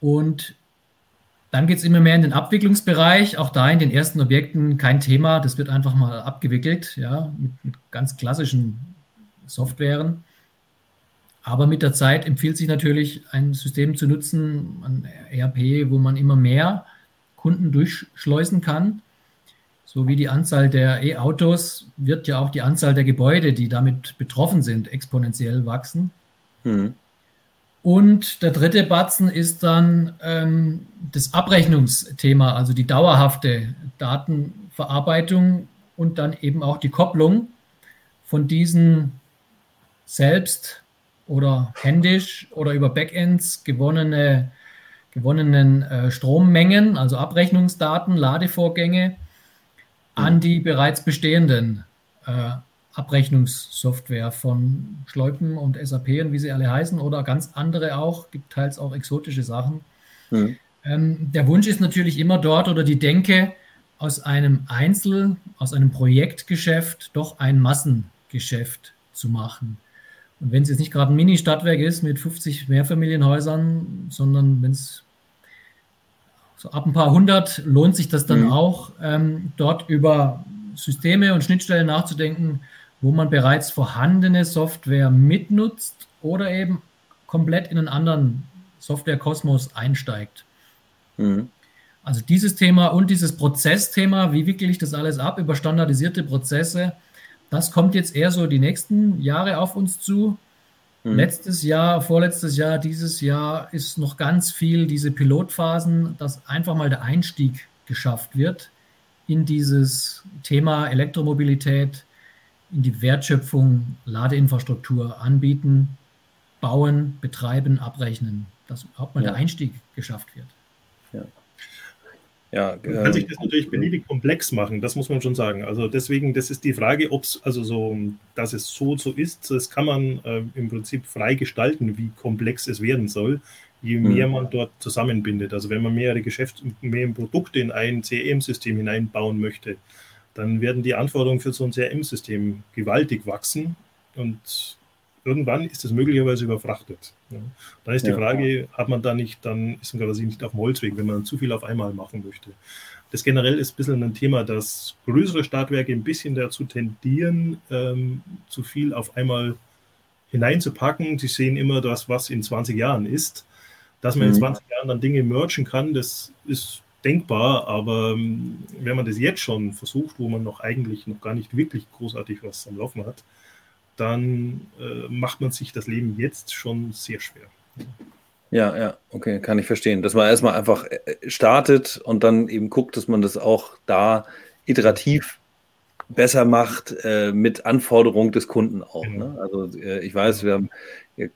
Und dann geht es immer mehr in den Abwicklungsbereich. Auch da in den ersten Objekten kein Thema. Das wird einfach mal abgewickelt, ja, mit, mit ganz klassischen Softwaren. Aber mit der Zeit empfiehlt sich natürlich, ein System zu nutzen, ein ERP, wo man immer mehr Kunden durchschleusen kann. So wie die Anzahl der E-Autos wird ja auch die Anzahl der Gebäude, die damit betroffen sind, exponentiell wachsen. Mhm. Und der dritte Batzen ist dann ähm, das Abrechnungsthema, also die dauerhafte Datenverarbeitung und dann eben auch die Kopplung von diesen selbst oder händisch oder über Backends gewonnene, gewonnenen äh, Strommengen, also Abrechnungsdaten, Ladevorgänge, an die bereits bestehenden äh, Abrechnungssoftware von Schleupen und SAP und wie sie alle heißen oder ganz andere auch, gibt teils auch exotische Sachen. Mhm. Ähm, der Wunsch ist natürlich immer dort oder die Denke, aus einem Einzel, aus einem Projektgeschäft doch ein Massengeschäft zu machen. Und wenn es jetzt nicht gerade ein Mini-Stadtwerk ist mit 50 Mehrfamilienhäusern, sondern wenn es so ab ein paar hundert lohnt sich das dann mhm. auch, ähm, dort über Systeme und Schnittstellen nachzudenken, wo man bereits vorhandene Software mitnutzt oder eben komplett in einen anderen Software-Kosmos einsteigt. Mhm. Also dieses Thema und dieses Prozessthema, wie wickle ich das alles ab über standardisierte Prozesse, das kommt jetzt eher so die nächsten Jahre auf uns zu. Mhm. Letztes Jahr, vorletztes Jahr, dieses Jahr ist noch ganz viel diese Pilotphasen, dass einfach mal der Einstieg geschafft wird in dieses Thema Elektromobilität, in die Wertschöpfung, Ladeinfrastruktur anbieten, bauen, betreiben, abrechnen, dass überhaupt mal ja. der Einstieg geschafft wird. Ja. Ja, man kann sich das natürlich beliebig komplex machen, das muss man schon sagen. Also deswegen, das ist die Frage, ob es, also so, dass es so so ist, das kann man äh, im Prinzip frei gestalten, wie komplex es werden soll, je mhm. mehr man dort zusammenbindet. Also wenn man mehrere Geschäfts-, mehr Produkte in ein CRM-System hineinbauen möchte, dann werden die Anforderungen für so ein CRM-System gewaltig wachsen und irgendwann ist es möglicherweise überfrachtet. Ja. Dann ist die Frage, hat man da nicht, dann ist man quasi nicht auf dem Holzweg, wenn man zu viel auf einmal machen möchte. Das generell ist ein bisschen ein Thema, dass größere Stadtwerke ein bisschen dazu tendieren, ähm, zu viel auf einmal hineinzupacken. Sie sehen immer das, was in 20 Jahren ist. Dass man mhm. in 20 Jahren dann Dinge mergen kann, das ist denkbar, aber ähm, wenn man das jetzt schon versucht, wo man noch eigentlich noch gar nicht wirklich großartig was am Laufen hat, dann äh, macht man sich das Leben jetzt schon sehr schwer. Ja, ja, okay, kann ich verstehen. Dass man erstmal einfach äh, startet und dann eben guckt, dass man das auch da iterativ besser macht äh, mit Anforderung des Kunden auch. Genau. Ne? Also äh, ich weiß, wir haben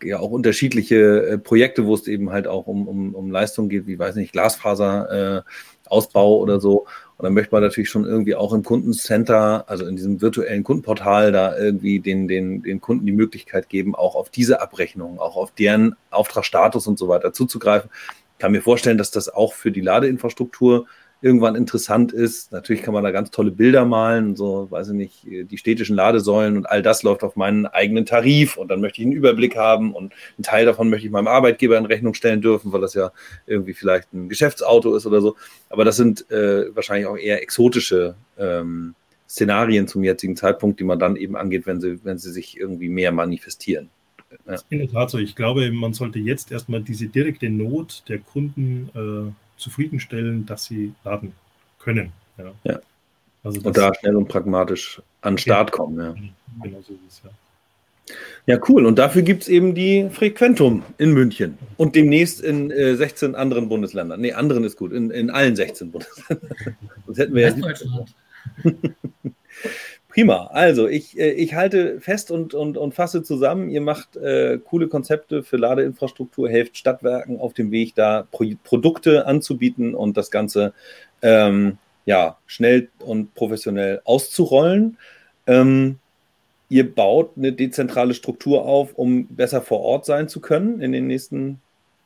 ja auch unterschiedliche äh, Projekte, wo es eben halt auch um, um, um Leistung geht, wie weiß nicht, Glasfaser, äh, oder so. Und dann möchte man natürlich schon irgendwie auch im Kundencenter, also in diesem virtuellen Kundenportal, da irgendwie den, den, den Kunden die Möglichkeit geben, auch auf diese Abrechnung, auch auf deren Auftragsstatus und so weiter zuzugreifen. Ich kann mir vorstellen, dass das auch für die Ladeinfrastruktur irgendwann interessant ist. Natürlich kann man da ganz tolle Bilder malen, so, weiß ich nicht, die städtischen Ladesäulen und all das läuft auf meinen eigenen Tarif und dann möchte ich einen Überblick haben und einen Teil davon möchte ich meinem Arbeitgeber in Rechnung stellen dürfen, weil das ja irgendwie vielleicht ein Geschäftsauto ist oder so. Aber das sind äh, wahrscheinlich auch eher exotische ähm, Szenarien zum jetzigen Zeitpunkt, die man dann eben angeht, wenn sie, wenn sie sich irgendwie mehr manifestieren. Ja. In der Tat so. Ich glaube, man sollte jetzt erstmal diese direkte Not der Kunden äh, zufriedenstellen, dass sie laden können. Ja. ja. Also und da schnell und pragmatisch an den Start kommen. Ja. Genau so ist es, ja. Ja, cool. Und dafür gibt es eben die Frequentum in München und demnächst in äh, 16 anderen Bundesländern. Nee, anderen ist gut, in, in allen 16 Bundesländern. Sonst hätten wir ja. Prima. Also ich, äh, ich halte fest und, und, und fasse zusammen. Ihr macht äh, coole Konzepte für Ladeinfrastruktur, helft Stadtwerken auf dem Weg, da Pro Produkte anzubieten und das Ganze ähm, ja, schnell und professionell auszurollen. Ähm, ihr baut eine dezentrale Struktur auf, um besser vor Ort sein zu können in den nächsten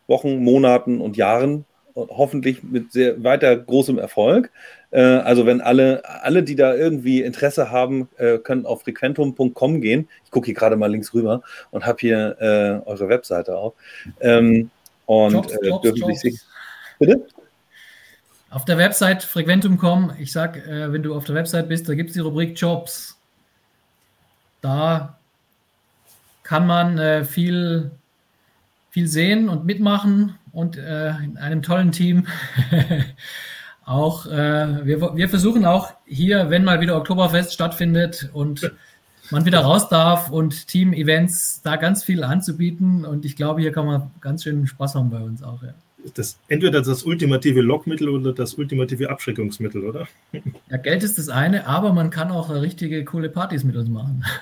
Wochen, Monaten und Jahren hoffentlich mit sehr weiter großem Erfolg. Äh, also wenn alle, alle, die da irgendwie Interesse haben, äh, können auf frequentum.com gehen. Ich gucke hier gerade mal links rüber und habe hier äh, eure Webseite auf. Ähm, und Jobs, äh, Jobs, dürfen sich Bitte? Auf der Website frequentum.com, ich sag, äh, wenn du auf der Website bist, da gibt es die Rubrik Jobs. Da kann man äh, viel, viel sehen und mitmachen und in einem tollen Team. auch, äh, wir, wir versuchen auch hier, wenn mal wieder Oktoberfest stattfindet und man wieder raus darf und Team-Events da ganz viel anzubieten. Und ich glaube, hier kann man ganz schön Spaß haben bei uns auch. Ja. Das, entweder das ultimative Lockmittel oder das ultimative Abschreckungsmittel, oder? Ja, Geld ist das eine, aber man kann auch richtige coole Partys mit uns machen.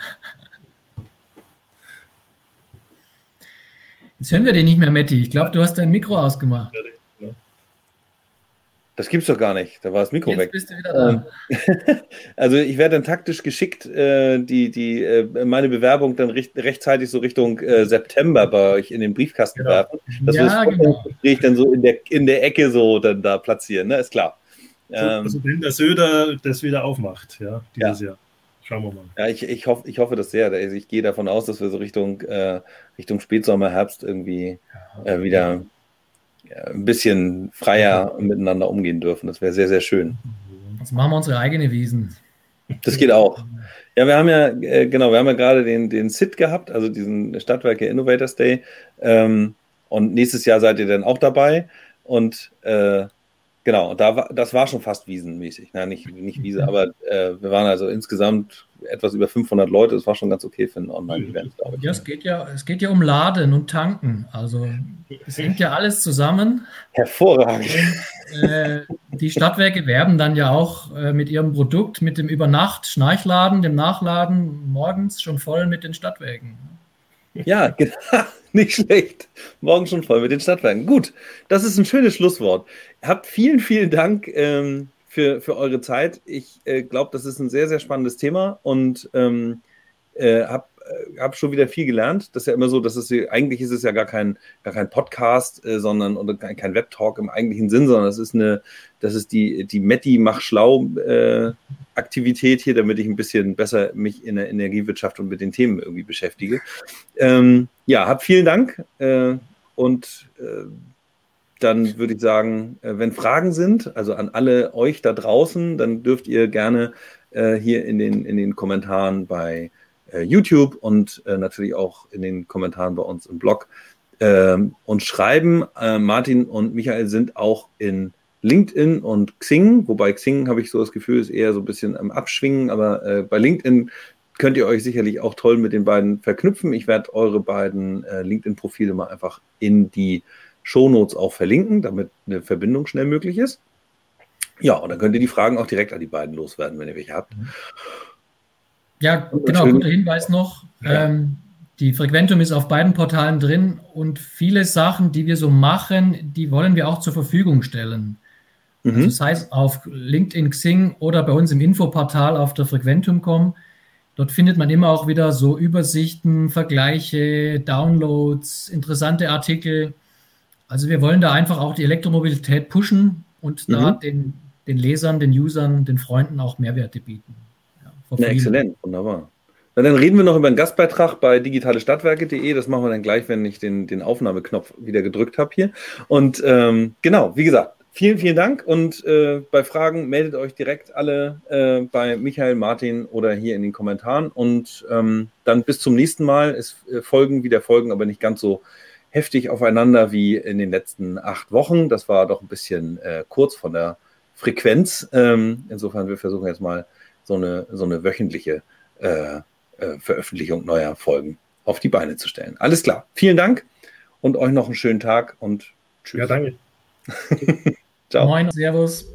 Jetzt hören wir den nicht mehr, Matti. Ich glaube, du hast dein Mikro ausgemacht. Das gibt's doch gar nicht. Da war das Mikro Jetzt weg. Bist du wieder da. Ähm, also ich werde dann taktisch geschickt äh, die, die, äh, meine Bewerbung dann recht, rechtzeitig so Richtung äh, September bei euch in den Briefkasten genau. werfen. Dass ja, wir das genau. Gespräch dann so in der, in der Ecke so dann da platzieren, ne? Ist klar. Ähm, also wenn der Söder das wieder aufmacht, ja, dieses ja. Jahr. Schauen wir mal. Ja, ich, ich, hoffe, ich hoffe das sehr. Also ich gehe davon aus, dass wir so Richtung, äh, Richtung Spätsommer, Herbst irgendwie äh, wieder ein bisschen freier miteinander umgehen dürfen. Das wäre sehr, sehr schön. Jetzt machen wir unsere eigene Wiesen. Das geht auch. Ja, wir haben ja, äh, genau, wir haben ja gerade den, den SIT gehabt, also diesen Stadtwerke Innovators Day. Ähm, und nächstes Jahr seid ihr dann auch dabei. Und äh, Genau, da war, das war schon fast wiesenmäßig. Na, nicht, nicht Wiese, aber äh, wir waren also insgesamt etwas über 500 Leute. Das war schon ganz okay für ein Online-Event, glaube ich. Ja, es geht ja, es geht ja um Laden und Tanken. Also es hängt ja alles zusammen. Hervorragend. Und, äh, die Stadtwerke werben dann ja auch äh, mit ihrem Produkt, mit dem Übernacht-Schnarchladen, dem Nachladen morgens schon voll mit den Stadtwerken. Ja. Nicht schlecht. Morgen schon voll mit den Stadtwerken. Gut, das ist ein schönes Schlusswort. Habt vielen, vielen Dank ähm, für, für eure Zeit. Ich äh, glaube, das ist ein sehr, sehr spannendes Thema und ähm, äh, habe äh, hab schon wieder viel gelernt. Das ist ja immer so, dass es eigentlich ist es ja gar kein, gar kein Podcast, äh, sondern oder kein, kein Webtalk im eigentlichen Sinn, sondern es ist eine, das ist die, die Metti mach schlau äh, Aktivität hier, damit ich ein bisschen besser mich in der Energiewirtschaft und mit den Themen irgendwie beschäftige. Ähm, ja, habt vielen Dank äh, und äh, dann würde ich sagen, äh, wenn Fragen sind, also an alle euch da draußen, dann dürft ihr gerne hier in den, in den Kommentaren bei YouTube und äh, natürlich auch in den Kommentaren bei uns im Blog ähm, uns schreiben. Äh, Martin und Michael sind auch in LinkedIn und Xing, wobei Xing habe ich so das Gefühl, ist eher so ein bisschen am Abschwingen, aber äh, bei LinkedIn könnt ihr euch sicherlich auch toll mit den beiden verknüpfen. Ich werde eure beiden äh, LinkedIn-Profile mal einfach in die Shownotes auch verlinken, damit eine Verbindung schnell möglich ist. Ja, und dann könnt ihr die Fragen auch direkt an die beiden loswerden, wenn ihr welche habt. Ja, genau, guter Hinweis noch. Ja. Ähm, Die Frequentum ist auf beiden Portalen drin und viele Sachen, die wir so machen, die wollen wir auch zur Verfügung stellen. Mhm. Also sei es auf LinkedIn, Xing oder bei uns im Infoportal auf der Frequentum.com. Dort findet man immer auch wieder so Übersichten, Vergleiche, Downloads, interessante Artikel. Also wir wollen da einfach auch die Elektromobilität pushen und mhm. da den, den Lesern, den Usern, den Freunden auch Mehrwerte bieten. Ja, exzellent, wunderbar. Na, dann reden wir noch über einen Gastbeitrag bei digitalestadtwerke.de. Das machen wir dann gleich, wenn ich den, den Aufnahmeknopf wieder gedrückt habe hier. Und ähm, genau, wie gesagt, vielen, vielen Dank. Und äh, bei Fragen meldet euch direkt alle äh, bei Michael, Martin oder hier in den Kommentaren. Und ähm, dann bis zum nächsten Mal. Es äh, folgen wieder Folgen, aber nicht ganz so heftig aufeinander wie in den letzten acht Wochen. Das war doch ein bisschen äh, kurz von der Frequenz. Ähm, insofern, wir versuchen jetzt mal so eine, so eine wöchentliche äh, äh, Veröffentlichung neuer Folgen auf die Beine zu stellen. Alles klar. Vielen Dank und euch noch einen schönen Tag und tschüss. Ja, danke. Ciao. Moin, Servus.